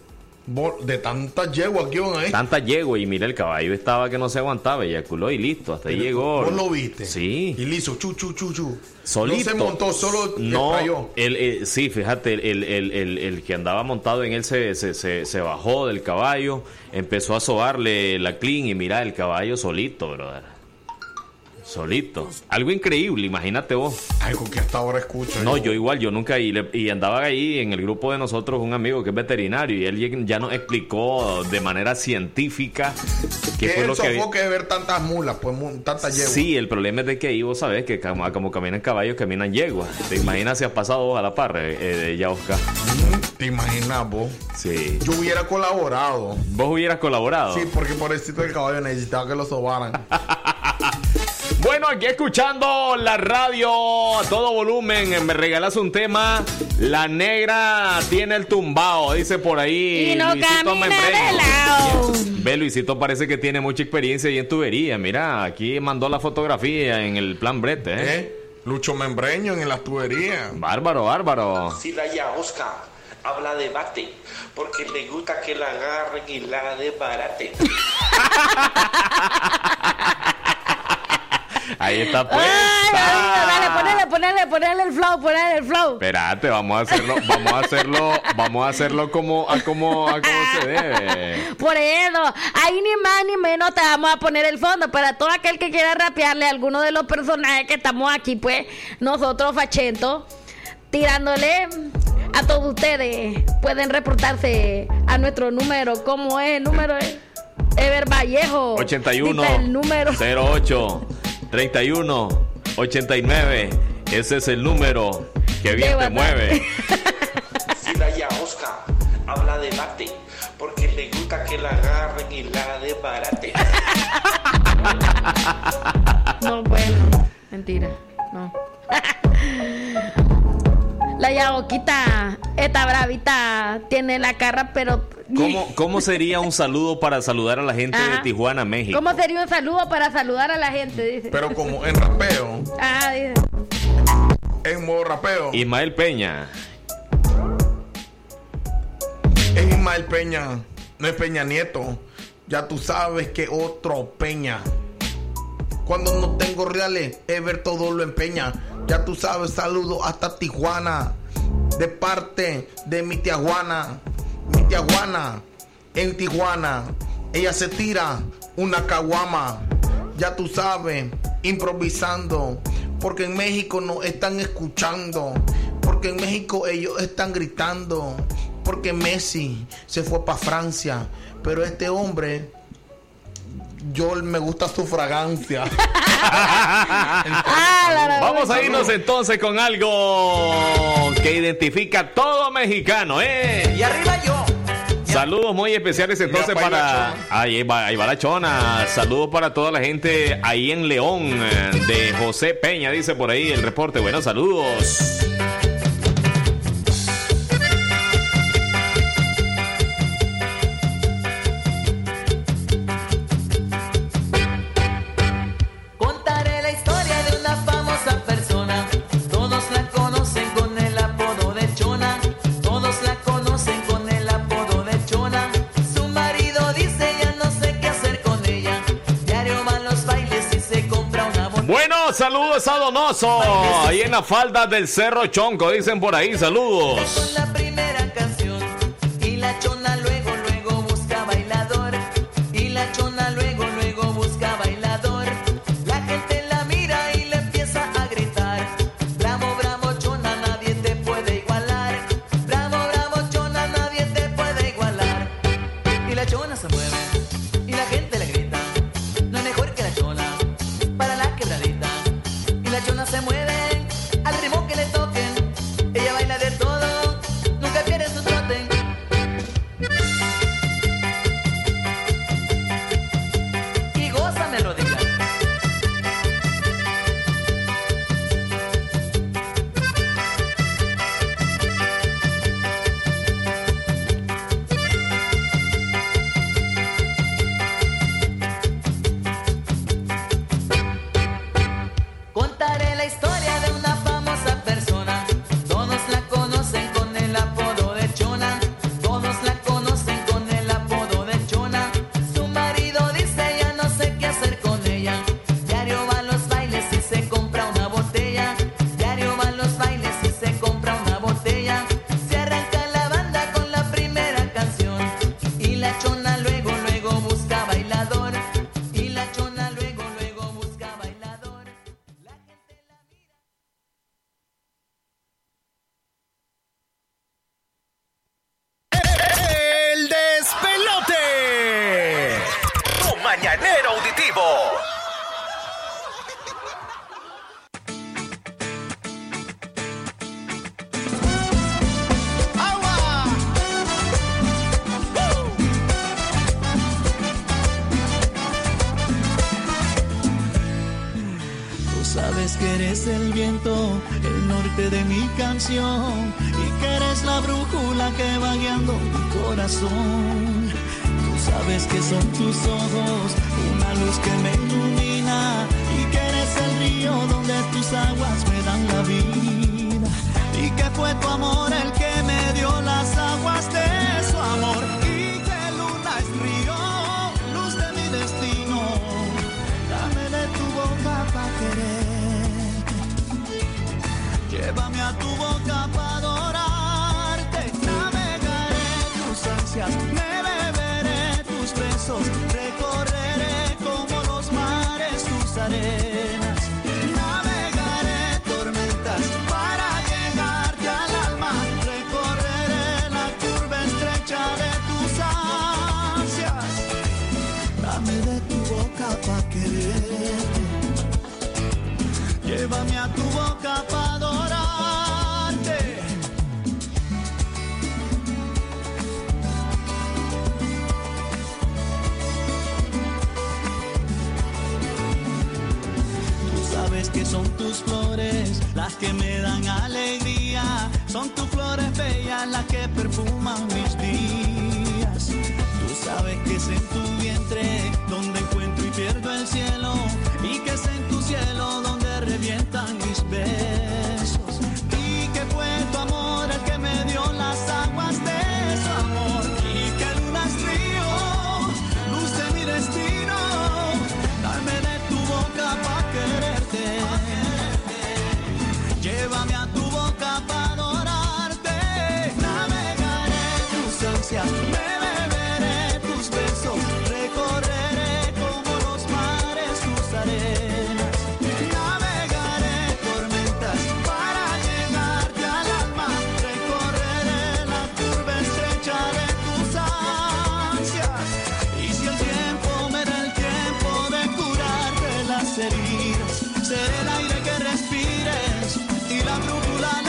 De tantas yeguas que iban ahí. Tanta yegua y mira, el caballo estaba que no se aguantaba, eyaculó y listo, hasta ahí llegó. ¿Vos lo viste? Sí. Y hizo chu, chu, chu, chu. Solito. No se montó, solo No, el, el- sí, fíjate, el, el- el- el- el que andaba montado en él se, se, se- se bajó del caballo, empezó a sobarle la clean y mira, el caballo solito, brother. Solito. Algo increíble, imagínate vos. Algo que hasta ahora escucho. No, yo igual, yo nunca, y, le- y andaba ahí en el grupo de nosotros un amigo que es veterinario y él ya nos explicó de manera científica qué Que fue lo que había. de ver tantas mulas, pues tantas yeguas. Sí, el problema es de que ahí vos sabés que como, como caminan caballos, caminan yeguas. ¿Te imaginas si has pasado vos a la par, eh, eh, ya Oscar? ¿Te imaginas vos? Sí. Yo hubiera colaborado. ¿Vos hubieras colaborado? Sí, porque pobrecito el caballo necesitaba que lo sobaran. Bueno, aquí escuchando la radio a todo volumen. Me regalas un tema. La negra tiene el tumbao, dice por ahí. Y no Luisito de lado. Ve, Luisito parece que tiene mucha experiencia ahí en tubería. Mira, aquí mandó la fotografía en el plan brete. ¿eh? ¿Eh? Lucho Membreño en las tuberías. Bárbaro, bárbaro. Si la ya Oscar habla de bate, porque le gusta que la agarren y la desbaraten. Ahí está pues. Ay, dale, ponele, ponele, ponele el flow, ponele el flow. Espérate, vamos a hacerlo, vamos a hacerlo, vamos a hacerlo como a como a como se debe. Por eso, ahí ni más ni menos te vamos a poner el fondo. Para todo aquel que quiera rapearle a alguno de los personajes que estamos aquí, pues, nosotros, Fachento, tirándole a todos ustedes. Pueden reportarse a nuestro número. ¿Cómo es el número? Ever Vallejo. 81 Dice el número. 08 31 89. Ese es el número que bien te mueve. Si la ya Oscar habla de bate, porque le gusta que la agarren y la desbaraten. No, bueno, mentira, no. La yagoquita, esta bravita, tiene la cara, pero. ¿Cómo, ¿Cómo sería un saludo para saludar a la gente de. Tijuana, México? ¿Cómo sería un saludo para saludar a la gente? Dice. Pero como en rapeo, Ah, dice. en modo rapeo, Ismael Peña. es Ismael Peña, no es Peña Nieto. Ya tú sabes que otro Peña. Cuando no tengo reales, Ever todo lo empeña. Ya tú sabes, saludo hasta Tijuana. De parte de mi tía Juana. Mi tía Juana, en Tijuana. Ella se tira una caguama. Ya tú sabes, improvisando. Porque en México no están escuchando. Porque en México ellos están gritando. Porque Messi se fue para Francia. Pero este hombre, yo me gusta su fragancia. Vamos a irnos entonces con algo que identifica a todo mexicano, ¿eh? Y arriba yo. Saludos muy especiales entonces Mira, para... Ahí va, ahí va la chona. Saludos para toda la gente ahí en León eh, de José Peña, dice por ahí el reporte. Bueno, saludos. Saludos a Donoso. Ahí en la falda del Cerro Chonco, dicen por ahí, saludos. Y la chona se Tú sabes que son tus ojos, una luz que me ilumina. Lubulana.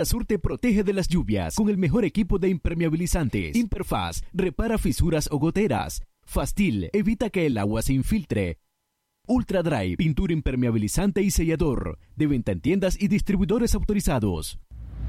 Pintura Sur te protege de las lluvias con el mejor equipo de impermeabilizantes. Imperfaz repara fisuras o goteras. Fastil evita que el agua se infiltre. Ultra Dry, pintura impermeabilizante y sellador. De venta en tiendas y distribuidores autorizados.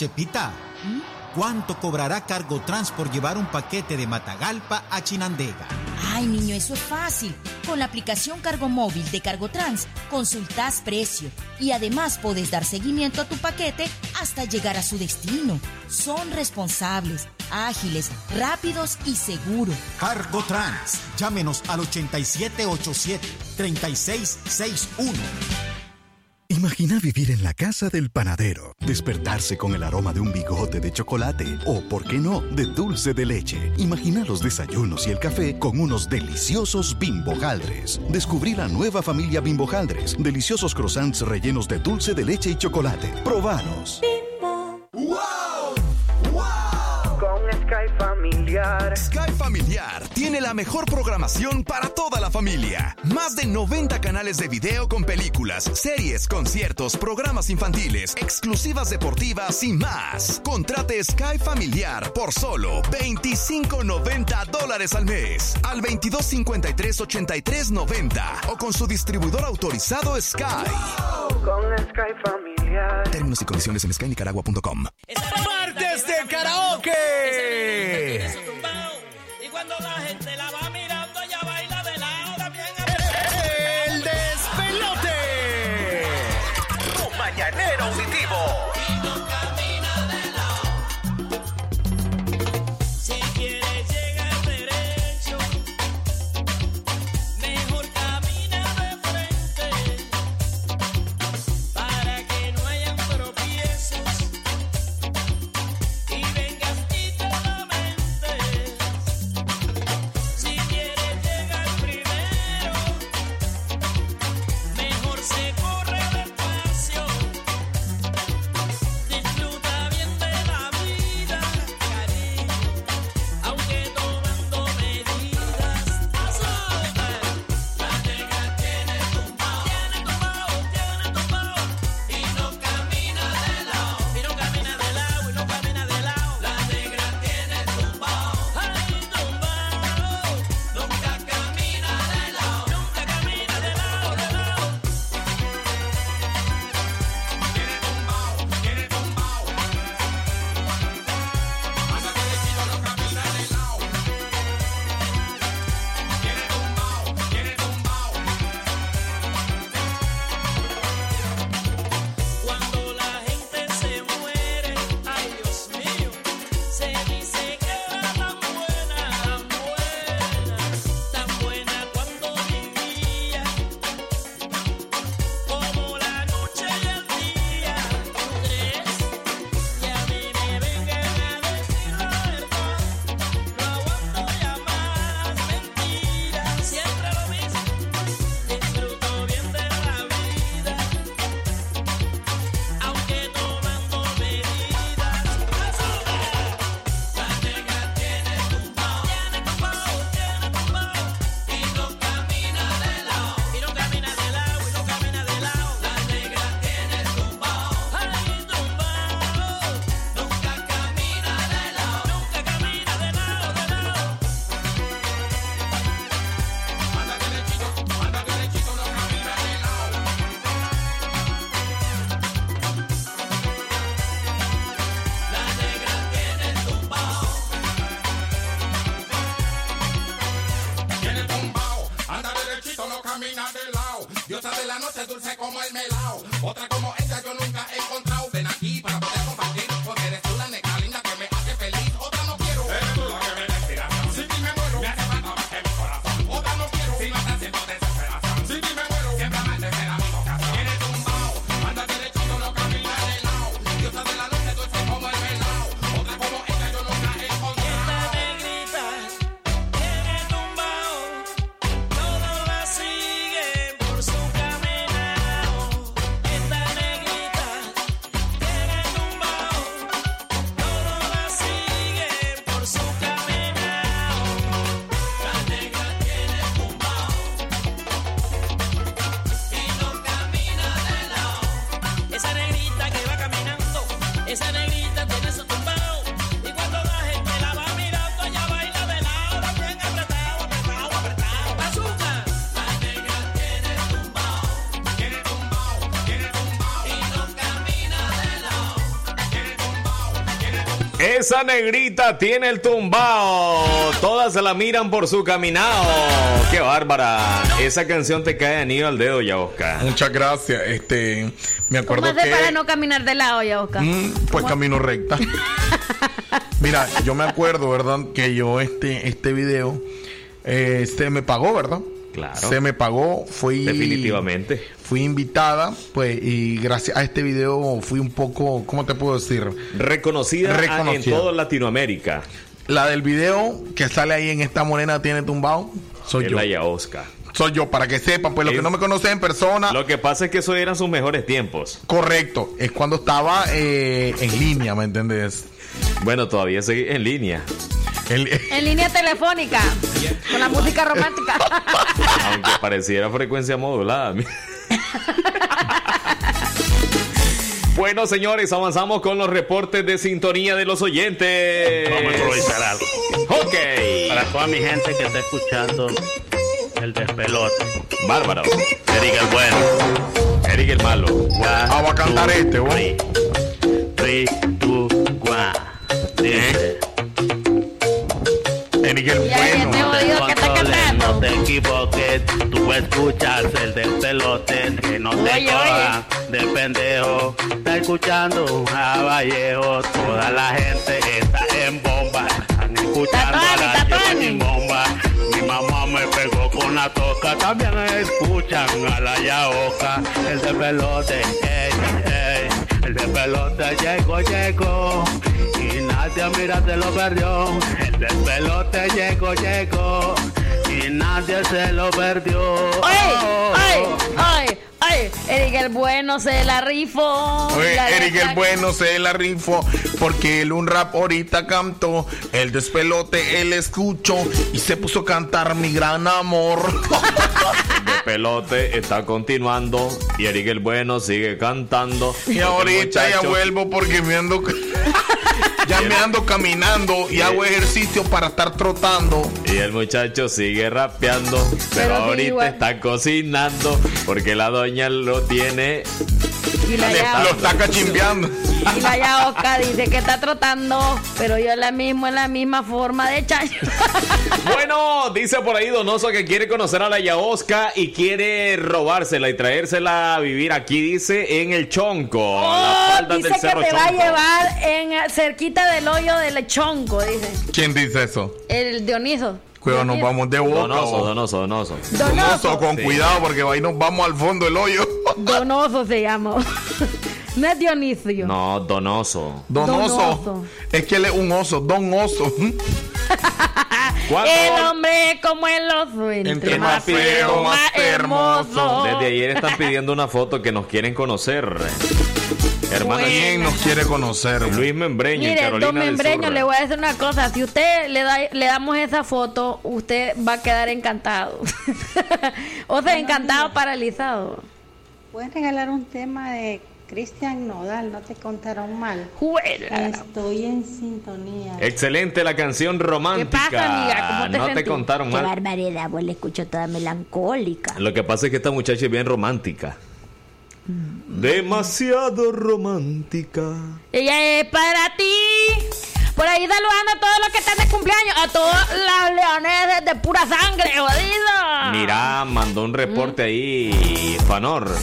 Chepita, ¿cuánto cobrará Cargo Trans por llevar un paquete de Matagalpa a Chinandega? Ay, niño, eso es fácil. Con la aplicación Cargo Móvil de Cargotrans, consultas precio y además puedes dar seguimiento a tu paquete hasta llegar a su destino. Son responsables, ágiles, rápidos y seguros. Cargo Trans, llámenos al 8787-3661. Imagina vivir en la casa del panadero, despertarse con el aroma de un bigote de chocolate o, por qué no, de dulce de leche. Imagina los desayunos y el café con unos deliciosos bimbojaldres. Descubrí la nueva familia bimbojaldres, deliciosos croissants rellenos de dulce de leche y chocolate. Probanos. Con Sky Familiar. Sky Familiar tiene la mejor programación para toda la familia. Más de 90 canales de video con películas, series, conciertos, programas infantiles, exclusivas deportivas y más. Contrate Sky Familiar por solo 25.90 dólares al mes. Al 2253-8390 o con su distribuidor autorizado Sky. Con Sky Familiar. Términos y condiciones en skynicaragua.com. Martes de karaoke. Y Esa negrita tiene el tumbao. Todas se la miran por su caminado. Qué bárbara. Esa canción te cae anillo al dedo ya, Oscar. Muchas gracias. Este, me ¿Cómo acuerdo hace que para no caminar de lado ya, Oscar? Mm, pues ¿Cómo? camino recta. Mira, yo me acuerdo, ¿verdad? Que yo este, este video eh, se me pagó, ¿verdad? Claro. Se me pagó, fui Definitivamente. Fui invitada, pues, y gracias a este video fui un poco, ¿cómo te puedo decir? Reconocida, en Reconocida. toda Latinoamérica. La del video que sale ahí en esta morena tiene tumbado, soy Es yo. la Oscar. Soy yo, para que sepan, pues los que no me conocen en persona, Lo que pasa es que esos eran sus mejores tiempos. correcto, es cuando estaba eh, en línea, ¿me entendés? Bueno, todavía seguí en línea. En línea telefónica, con la música romántica. Aunque pareciera frecuencia modulada. Bueno, señores, avanzamos con los reportes de sintonía de los oyentes. Vamos a improvisar algo. Ok. Para toda mi gente que está escuchando el despelote. Bárbaro. Eric el bueno. Eric el malo. Ah, va a cantar este, güey. 3, 2, 1. Dice. Eric el Y escuchas el despelote, que no te Oye, cojan de pendejo. Está escuchando a Vallejo, toda la gente está en bomba. Están escuchando a la sin bomba. Mi mamá me pegó con la toca, también escuchan a la yaoca. El despelote, ey, ey, el despelote llegó, llegó. Y nadie mira se lo perdió. El despelote llegó, llegó. Y nadie se lo perdió. ¡Ay! ¡Ay! ¡Ay! ¡Ay! Eric el bueno se la rifó. Oye, La Eric letra- el bueno se la rifó porque él un rap ahorita cantó, el despelote él escuchó y se puso a cantar mi gran amor. De pelote está continuando y Eric el bueno sigue cantando. Y El ahorita ya vuelvo porque me ando ya me ando caminando y hago ejercicio para estar trotando. Y el muchacho sigue rapeando, pero, ahorita igual. está cocinando porque la doña lo tiene. Y la ya- Lo está cachimbeando. Y la Yaoca dice que está trotando, pero yo la mismo en la misma forma de chayo. Bueno, dice por ahí Donoso que quiere conocer a la Yaosca y quiere robársela y traérsela a vivir aquí, dice, en el Chonco, a las faldas Oh, dice del que Cerro te va a Chonco. llevar en cerquita del hoyo del lechonco, dice. ¿Quién dice eso? El Dioniso. Cuidado, nos vamos de boca. Donoso, Donoso, Donoso. Donoso, con Sí. cuidado porque ahí nos vamos al fondo del hoyo. Donoso se llama. No es Dionisio. No, Donoso. Donoso. Donoso. Es que él es un oso, don oso. El hombre como el oso, entre, Entre más más feo, feo, más más hermoso. Desde ayer están pidiendo una foto que nos quieren conocer. Hermana, ¿Quién nos quiere conocer? Luis Membreño, en Mire, Carolina don del Membreño, Sur. le voy a decir una cosa. Si usted le, da, le damos esa foto, usted va a quedar encantado. o sea, encantado, paralizado. Puedes regalar un tema de Cristian Nodal, no te contaron mal. Juela. Estoy en sintonía. Excelente la canción romántica. ¿Qué pasa, amiga? ¿Cómo te no te contaron Qué mal. barbaridad, vos la escucho toda melancólica. Lo que pasa es que esta muchacha es bien romántica. Demasiado romántica. Ella es para ti, Por ahí saludando a todos los que están de cumpleaños, a todas las leoneses de pura sangre, jodido. Mira, mandó un reporte ahí, Fanor.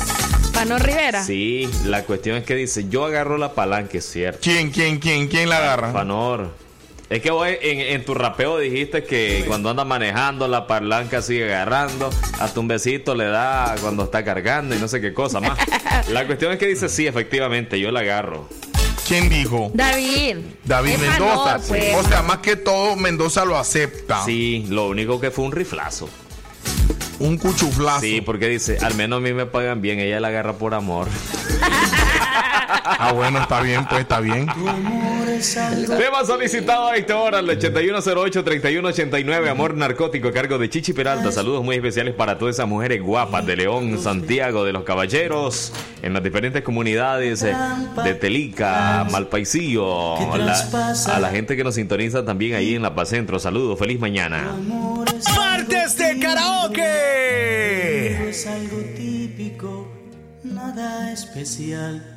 Fanor Rivera. Sí, la cuestión es que dice, yo agarro la palanca, es cierto. ¿Quién, quién, quién, quién la agarra? Fanor. Es que vos en, en tu rapeo dijiste que cuando anda manejando la palanca sigue agarrando, hasta un besito le da cuando está cargando y no sé qué cosa más. La cuestión es que dice, sí, efectivamente, yo la agarro. ¿Quién dijo? David. David Es Mendoza. Fanor, pues. O sea, más que todo, Mendoza lo acepta. Sí, lo único que fue un riflazo. Un cuchuflazo. Sí, porque dice, al menos a mí me pagan bien, ella la agarra por amor. Ah, bueno, está bien, pues está bien. Tema solicitado a esta hora, el 8108-3189, Amor Narcótico, a cargo de Chichi Peralta. Saludos muy especiales para todas esas mujeres guapas de León, Santiago, de los Caballeros, en las diferentes comunidades eh, de Telica, Malpaisillo, a la, a la gente que nos sintoniza también ahí en La Paz Centro. Saludos, feliz mañana. Martes de karaoke. Es algo típico, nada especial,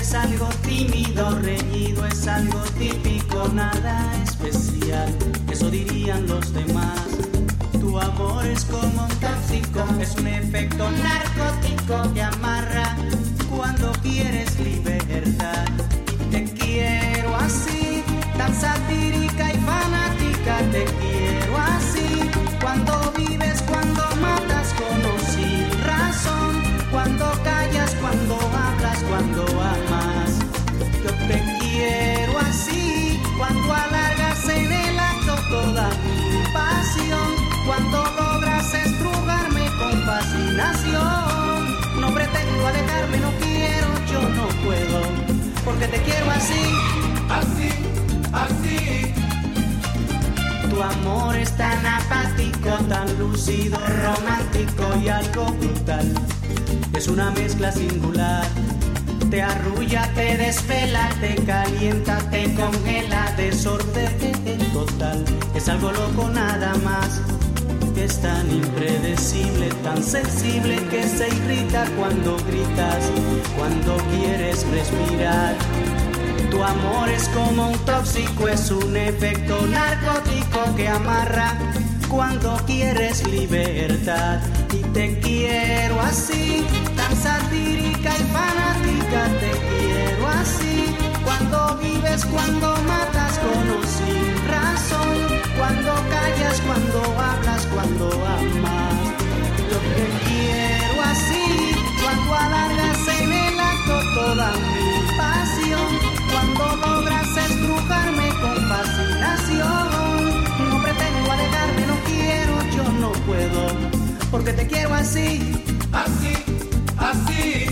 Es algo tímido, reñido, es algo típico, nada especial, eso dirían los demás. Tu amor es como un tóxico, es un efecto narcótico que amarra cuando quieres libertad. Te quiero así, tan satírica y fanática, te quiero así. Cuando vives, cuando matas con o sin razón, cuando callas, cuando hablas, cuando amas. Alejarme, no quiero, yo no puedo, porque te quiero así, así, así. Tu amor es tan apático, tan lúcido, romántico y algo brutal. Es una mezcla singular. Te arrulla, te desvela, te calienta, te congela, desorden total. Es algo loco nada más. Es tan impredecible, tan sensible que se irrita cuando gritas, cuando quieres respirar. Tu amor es como un tóxico, es un efecto narcótico que amarra cuando quieres libertad. Y te quiero así, tan satírica y fanática, te quiero así. Cuando vives, cuando matas con o sin razón, cuando callas, cuando hablas, cuando amas. Yo te quiero así, cuando alargas en el acto toda mi pasión cuando logras estrujarme con fascinación. No pretendo alejarme, no quiero, yo no puedo, porque te quiero así, así, así.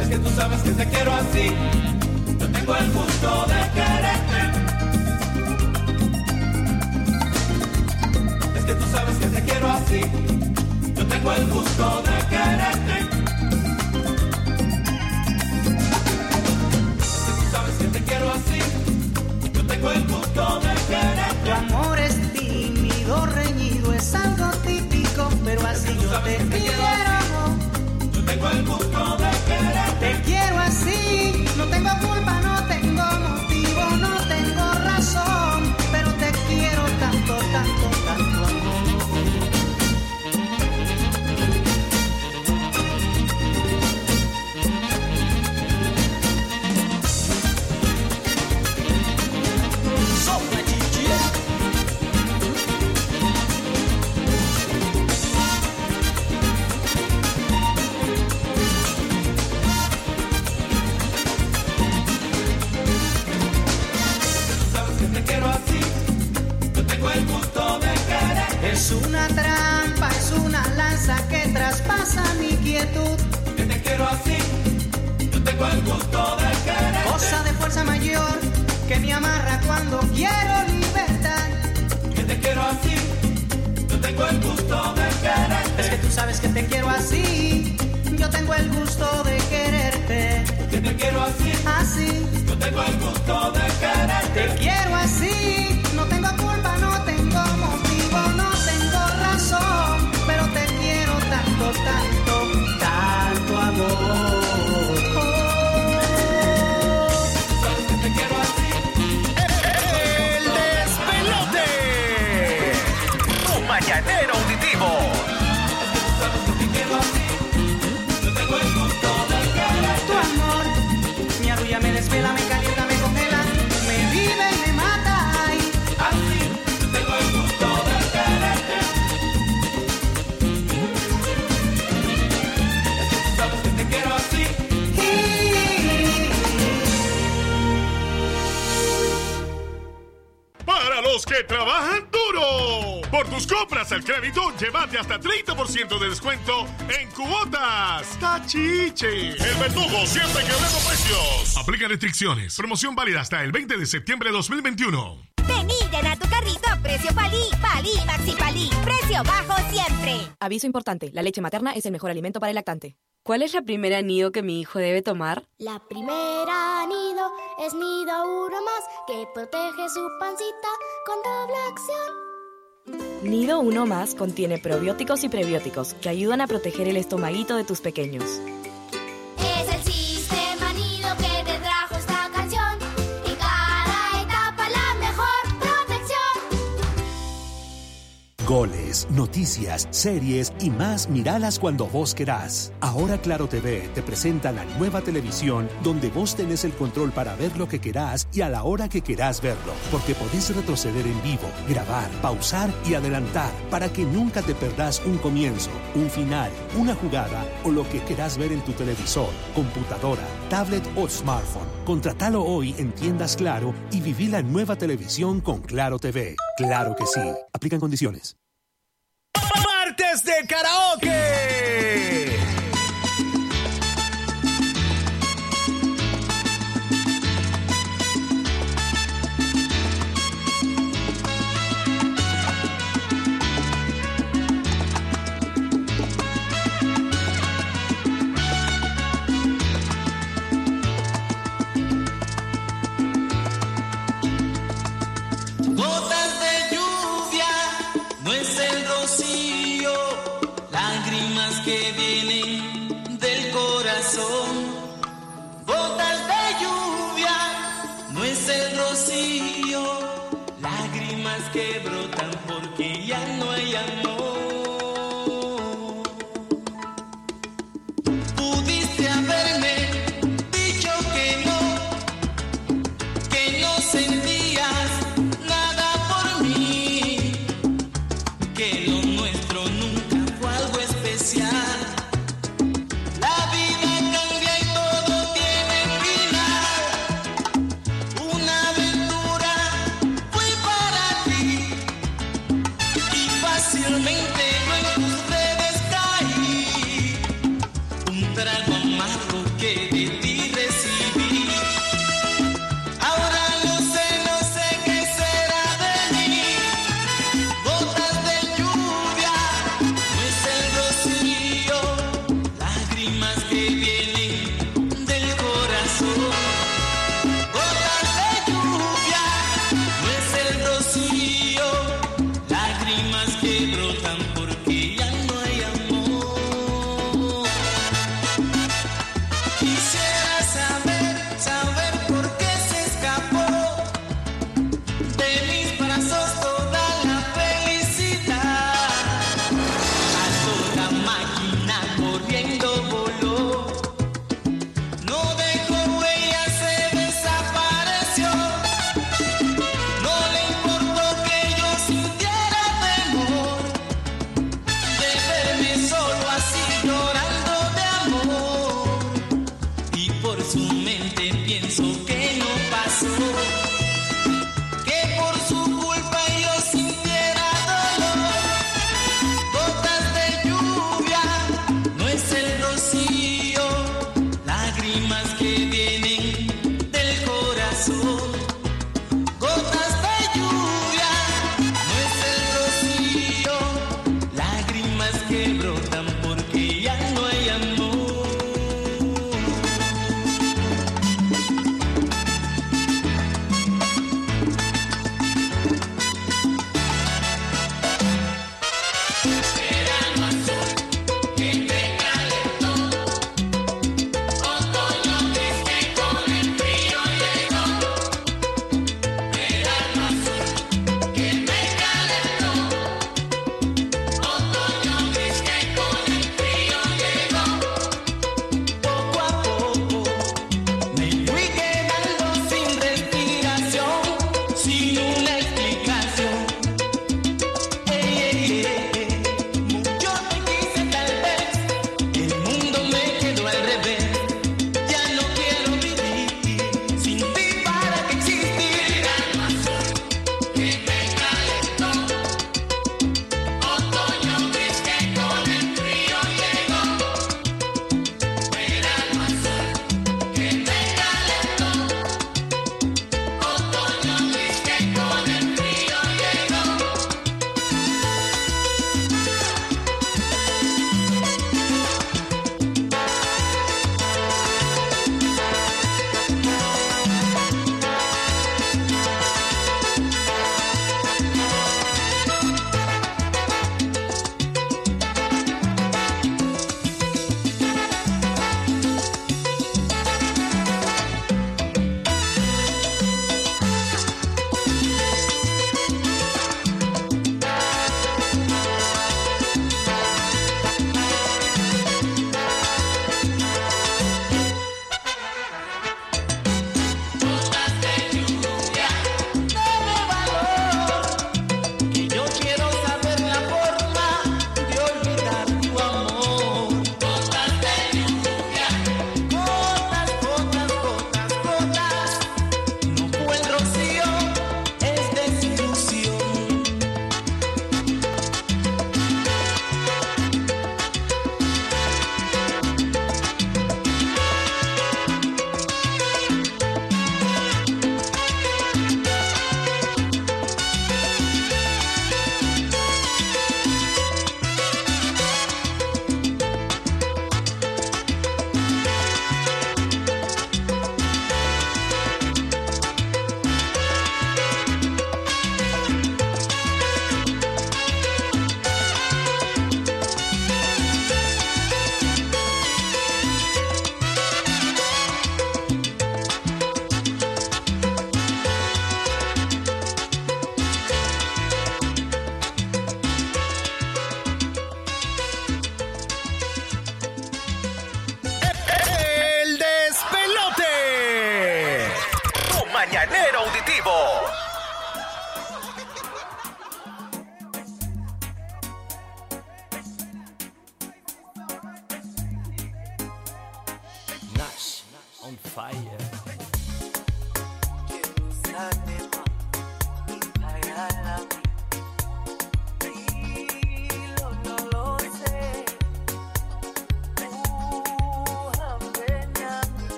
Es que tú sabes que te quiero así. Yo tengo el gusto de quererte. Que tú sabes que te quiero así. Yo tengo el gusto de quererte. sabes que te quiero así. Yo tengo el gusto de querer. Tu amor es tímido, reñido, es algo típico, pero así yo te quiero. Yo tengo el gusto de querer. Te quiero así, Es una trampa, es una lanza que traspasa mi quietud. Que te quiero así. Yo tengo el gusto de querer. Cosa de fuerza mayor que me amarra cuando quiero libertad. Que te quiero así, yo tengo el gusto de quererte. Es que tú sabes que te quiero así, yo tengo el gusto de quererte. Que te quiero así, Así, yo tengo el gusto de quererte. te quiero así, tanto, tanto, amor. Sabes que te quiero así, El despelote. Tu mañanero auditivo. sabes que te quiero así, yo tengo el gusto de quererte. Tu amor me arrulla, me desvela, me trabajan duro. Por tus compras al crédito, llévate hasta 30% de descuento en cuotas. ¡Tachiche! El verdugo siempre quebrando precios. Aplica restricciones. Promoción válida hasta el 20 de septiembre de 2021. A precio palí, palí, maxi palí, precio bajo siempre. Aviso importante, la leche materna es el mejor alimento para el lactante. ¿Cuál es la primera nido que mi hijo debe tomar? La primera nido es nido uno más que protege su pancita con doble acción. Nido 1 más contiene probióticos y prebióticos que ayudan a proteger el estomaguito de tus pequeños. Es el sistema Goles, noticias, series y más miralas cuando vos querás. Ahora Claro TV te presenta la nueva televisión donde vos tenés el control para ver lo que querás y a la hora que querás verlo. Porque podés retroceder en vivo, grabar, pausar y adelantar para que nunca te perdás un comienzo, un final, una jugada o lo que querás ver en tu televisor, computadora, tablet o smartphone. Contratalo hoy en tiendas Claro y viví la nueva televisión con Claro TV. Claro que sí. Aplican condiciones. Martes de karaoke.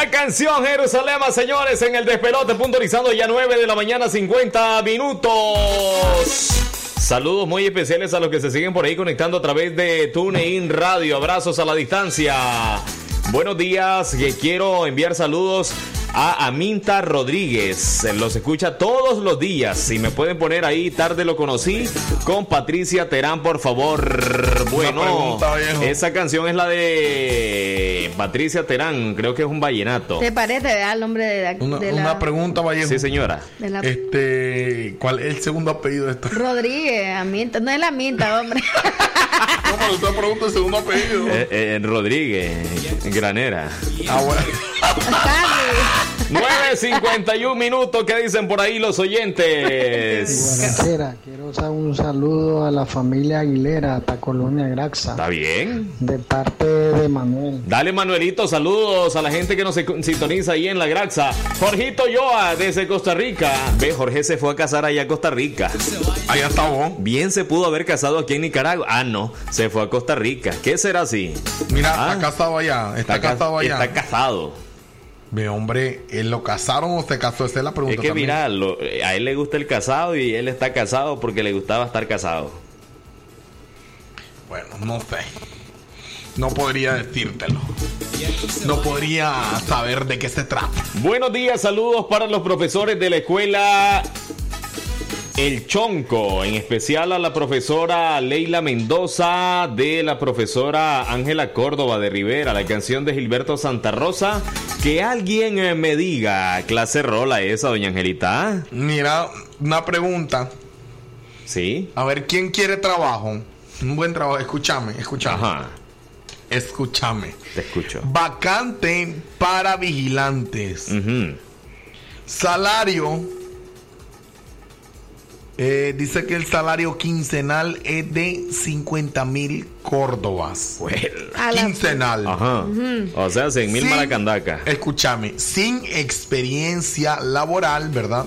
La canción Jerusalén, señores, en el despelote, puntualizando ya 9 de la mañana, 50 minutos. Saludos muy especiales a los que se siguen por ahí conectando a través de TuneIn Radio. Abrazos a la distancia. Buenos días, que quiero enviar saludos a Aminta Rodríguez. Los escucha todos los días. Si me pueden poner ahí, tarde lo conocí, con Patricia Terán, por favor. Bueno, pregunta, viejo. esa canción es la de Patricia Terán, creo que es un vallenato. ¿Te parece ¿verdad? el nombre de la, Una, de la- una pregunta, Vallejo. Sí, señora. de la- Este, ¿cuál es el segundo apellido de esta? Rodríguez, Aminta, no es la Aminta, hombre. No, pero usted pregunta el segundo apellido. Eh, eh, Rodríguez, Granera. Ah, bueno. 9.51 minutos, ¿qué dicen por ahí los oyentes? Buenasera, quiero dar un saludo a la familia Aguilera, hasta Colonia Graxa, ¿Está bien? de parte de Manuel. Dale Manuelito, saludos a la gente que nos sintoniza ahí en la Graxa. Jorgito Yoa, desde Costa Rica. Ve, Jorge se fue a casar allá a Costa Rica. Allá está vos. Bien se pudo haber casado aquí en Nicaragua. Ah, no, se fue a Costa Rica. ¿Qué será así? Mira, Ah. está casado allá. Está, ca- casado allá. Está casado. Ve, hombre, ¿él lo casaron o se casó? Esa es la pregunta. Es que también. mira, lo- a él le gusta el casado y él está casado porque le gustaba estar casado. Bueno, no sé. No podría decírtelo. No podría saber de qué se trata. Buenos días, saludos para los profesores de la escuela El Chonco, en especial a la profesora Leila Mendoza, de la profesora Ángela Córdoba de Rivera, la canción de Gilberto Santa Rosa. Que alguien eh, me diga, clase rola esa, doña Angelita. Mira, una pregunta. Sí. A ver, ¿quién quiere trabajo? Un buen trabajo. Escúchame, escúchame. Ajá. Escúchame. Te escucho. Vacante para vigilantes. Salario. Eh, dice que el salario quincenal es de 50 mil córdobas. La- Quincenal. Ajá. O sea, 100 mil Sí. maracandaca. Escúchame, sin experiencia laboral, ¿verdad?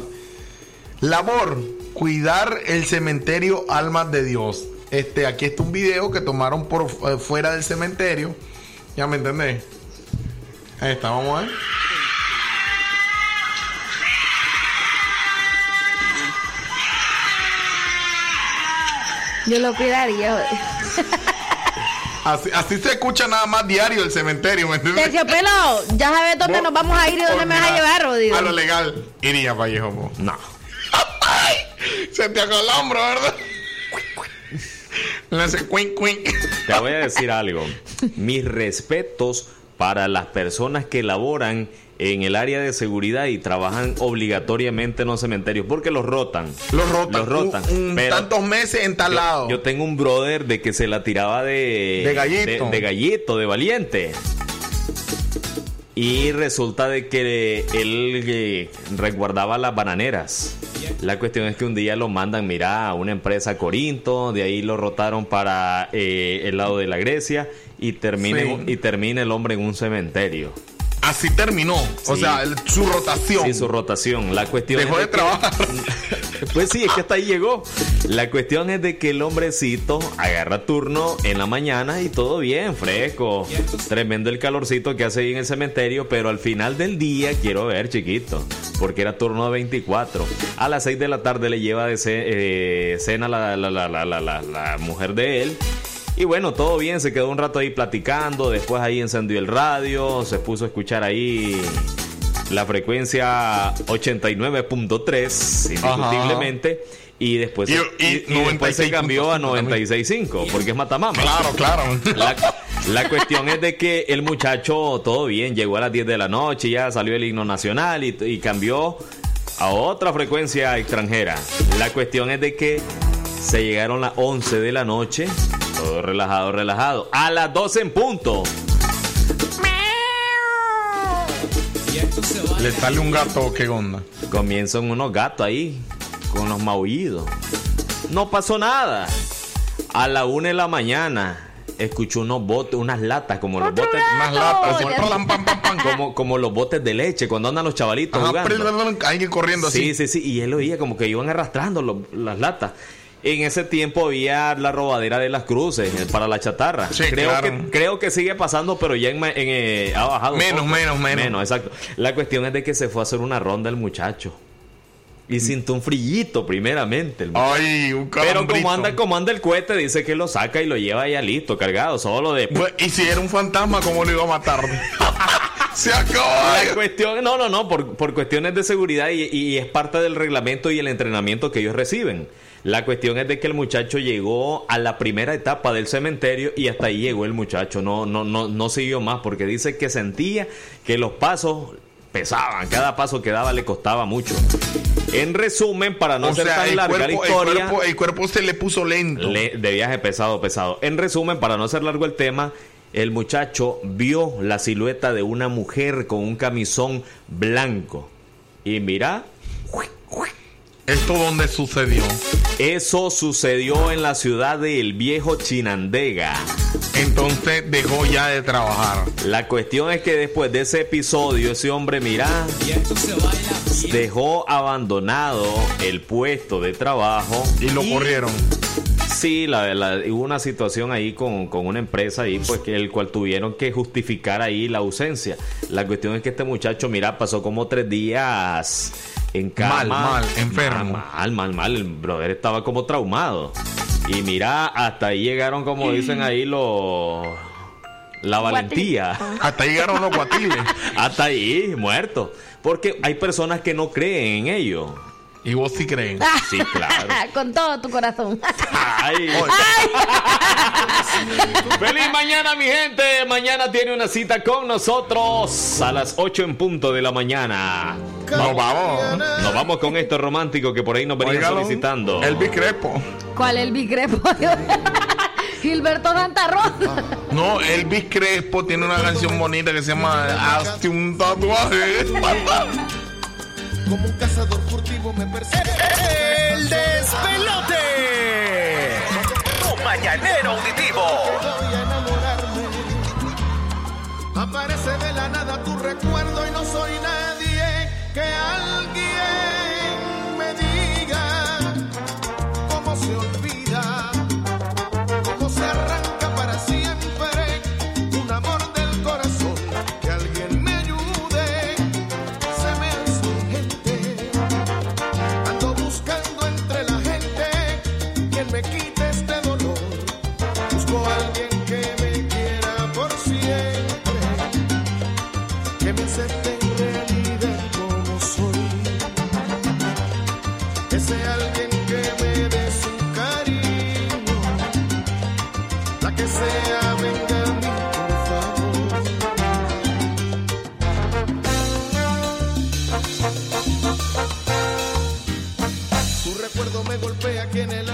Labor, cuidar el cementerio Almas de Dios. Este, aquí está un video que tomaron por eh, fuera del cementerio. ¿Ya me entendés? Ahí está, vamos a ver. Yo lo cuidaría. Así, así se escucha nada más diario el cementerio, ¿me entiendes? Terciopelo, ya sabes dónde nos vamos a ir y dónde me vas a llevar, Rodrigo. A lo legal. Iría para Vallejo. No. Se te acabó el hombro, ¿verdad? Le hace cuink, cuink. Te voy a decir algo. Mis respetos para las personas que laboran en el área de seguridad y trabajan obligatoriamente en los cementerios porque los rotan. Los rotan. Los rotan. Un- un Pero tantos meses en tal lado. yo tengo un brother de que se la tiraba de De gallito. de, de gallito, de valiente. Y resulta de que él eh, resguardaba las bananeras. La cuestión es que un día lo mandan, mira, a una empresa a Corinto, de ahí lo rotaron para eh, el lado de la Grecia y termina, Sí. y termina el hombre en un cementerio. Así terminó. O sea, el- su rotación. Sí, su rotación. La cuestión Dejó es de que- trabajar. Pues sí, es que hasta ahí llegó. La cuestión es de que el hombrecito agarra turno en la mañana y todo bien, fresco. Tremendo el calorcito que hace ahí en el cementerio, pero al final del día quiero ver, chiquito, porque era turno de 24. A las 6 de la tarde le lleva de eh, cena la, la, la- la mujer de él. Y bueno, todo bien, se quedó un rato ahí platicando, después ahí encendió el radio, se puso a escuchar ahí la frecuencia 89.3, indiscutiblemente. Y después, Y- se- y y- y después se 96.5 cambió a 96.5, porque es Matamama. Claro, claro. La, la cuestión es de que el muchacho, todo bien, llegó a las 10 de la noche, ya salió el himno nacional y, y cambió a otra frecuencia extranjera. La cuestión es de que se llegaron las 11 de la noche, todo relajado, relajado. A las 12 en punto. Le sale un gato, ¿qué onda? Comienzan unos gatos ahí, con los maullidos. No pasó nada. A la una de la mañana, escuchó unos botes, unas latas, como los botes. Unas latas, como, así, pam, pam, pam, pam. como, como los botes de leche, cuando andan los chavalitos Ajá, jugando. pero alguien corriendo así. Sí, sí, sí. Y él oía como que iban arrastrando los- las latas. En ese tiempo había la robadera de las cruces eh, para la chatarra. Sí, creo, claro. que, creo que sigue pasando, pero ya en, en, eh, ha bajado. Menos, menos, menos. Menos, exacto. La cuestión es de que se fue a hacer una ronda el muchacho. Y sintió un frillito primeramente. el. Ay, un Pero calambrito. como anda, como anda el cohete, dice que lo saca y lo lleva ya listo, cargado, solo de... Pues, Y si era un fantasma, ¿cómo lo iba a matar? Se acabó. La cuestión, no, no, no, por, por cuestiones de seguridad y, y es parte del reglamento y el entrenamiento que ellos reciben. La cuestión es de que el muchacho llegó a la primera etapa del cementerio y hasta ahí llegó el muchacho, no, no, no, no siguió más porque dice que sentía que los pasos pesaban, cada paso que daba le costaba mucho. En resumen, para no o ser sea, tan larga la cuerpo, el, historia, cuerpo, el cuerpo se le puso lento. le- de viaje pesado, pesado. En resumen, para no ser largo el tema, el muchacho vio la silueta de una mujer con un camisón blanco. Y mira, ¿Esto dónde sucedió? eso sucedió en la ciudad de El Viejo Chinandega. Entonces dejó ya de trabajar. La cuestión es que después de ese episodio, ese hombre, mira, dejó abandonado el puesto de trabajo. Y lo corrieron. Sí, la, la- hubo una situación ahí con, con una empresa ahí, pues que el cual tuvieron que justificar ahí la ausencia. La cuestión es que este muchacho, mira, pasó como tres días en cama. Mal, mal, enfermo. Mal, mal, mal. El brother estaba como traumado. Y mira, hasta ahí llegaron, como dicen ahí, los. La valentía. Hasta ahí llegaron los guatiles. Hasta ahí, muerto. Porque hay personas que no creen en ello. Y vos sí creen. Sí, claro. Con todo tu corazón. Ay. Feliz mañana, mi gente. Mañana tiene una cita con nosotros a las 8 en punto de la mañana. Nos vamos. Nos vamos con esto romántico que por ahí nos venían solicitando. El Bicrepo. ¿Cuál es el bicrepo? Gilberto Santa Rosa. No, Elvis Crespo tiene una canción bonita que se llama Hazte un tatuaje. Como un cazador furtivo me persigue. El despelote. Tu mañanero auditivo. Voy a enamorarme. Aparece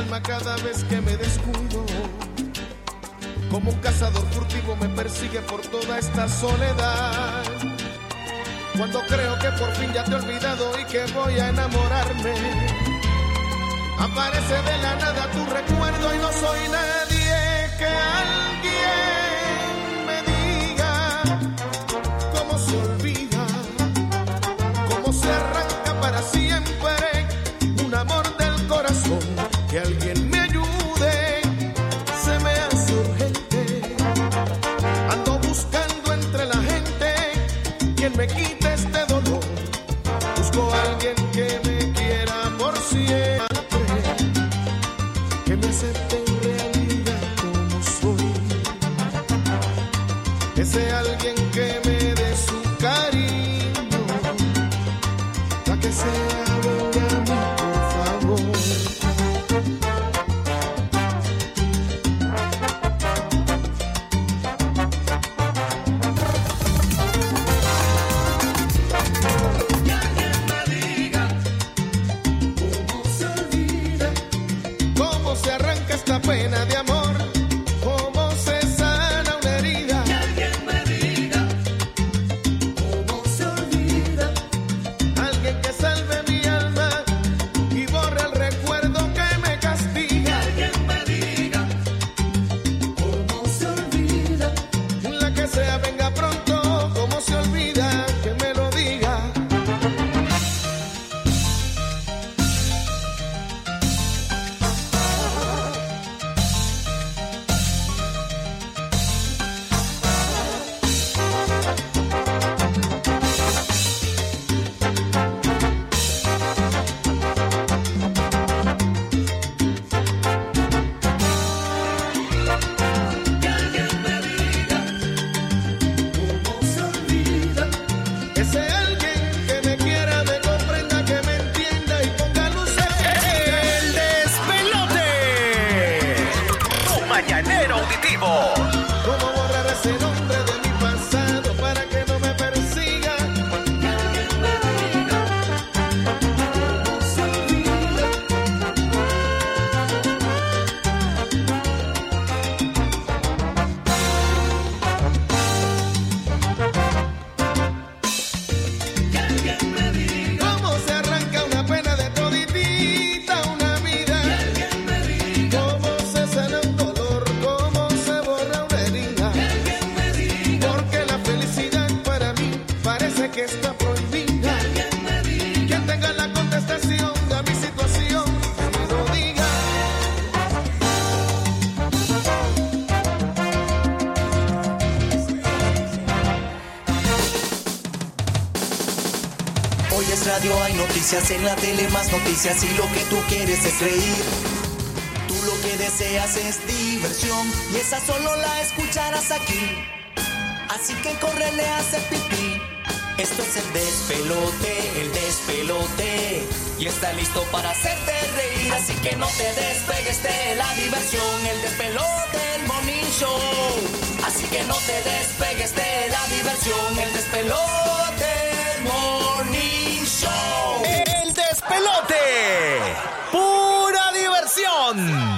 lastima cada vez que me descuido. Como un cazador furtivo me persigue por toda esta soledad. Cuando creo que por fin ya te he olvidado y que voy a enamorarme. Aparece de la nada tu recuerdo y no soy nadie que alguien Que alguien hay noticias en la tele, más noticias y lo que tú quieres es reír. Tú lo que deseas es diversión y esa solo la escucharás aquí. Así que córrele a hacer pipí. Esto es el despelote, el despelote. Y está listo para hacerte reír. Así que no te despegues de la diversión. El despelote, el morning show. Así que no te despegues de la diversión. El despelote, John.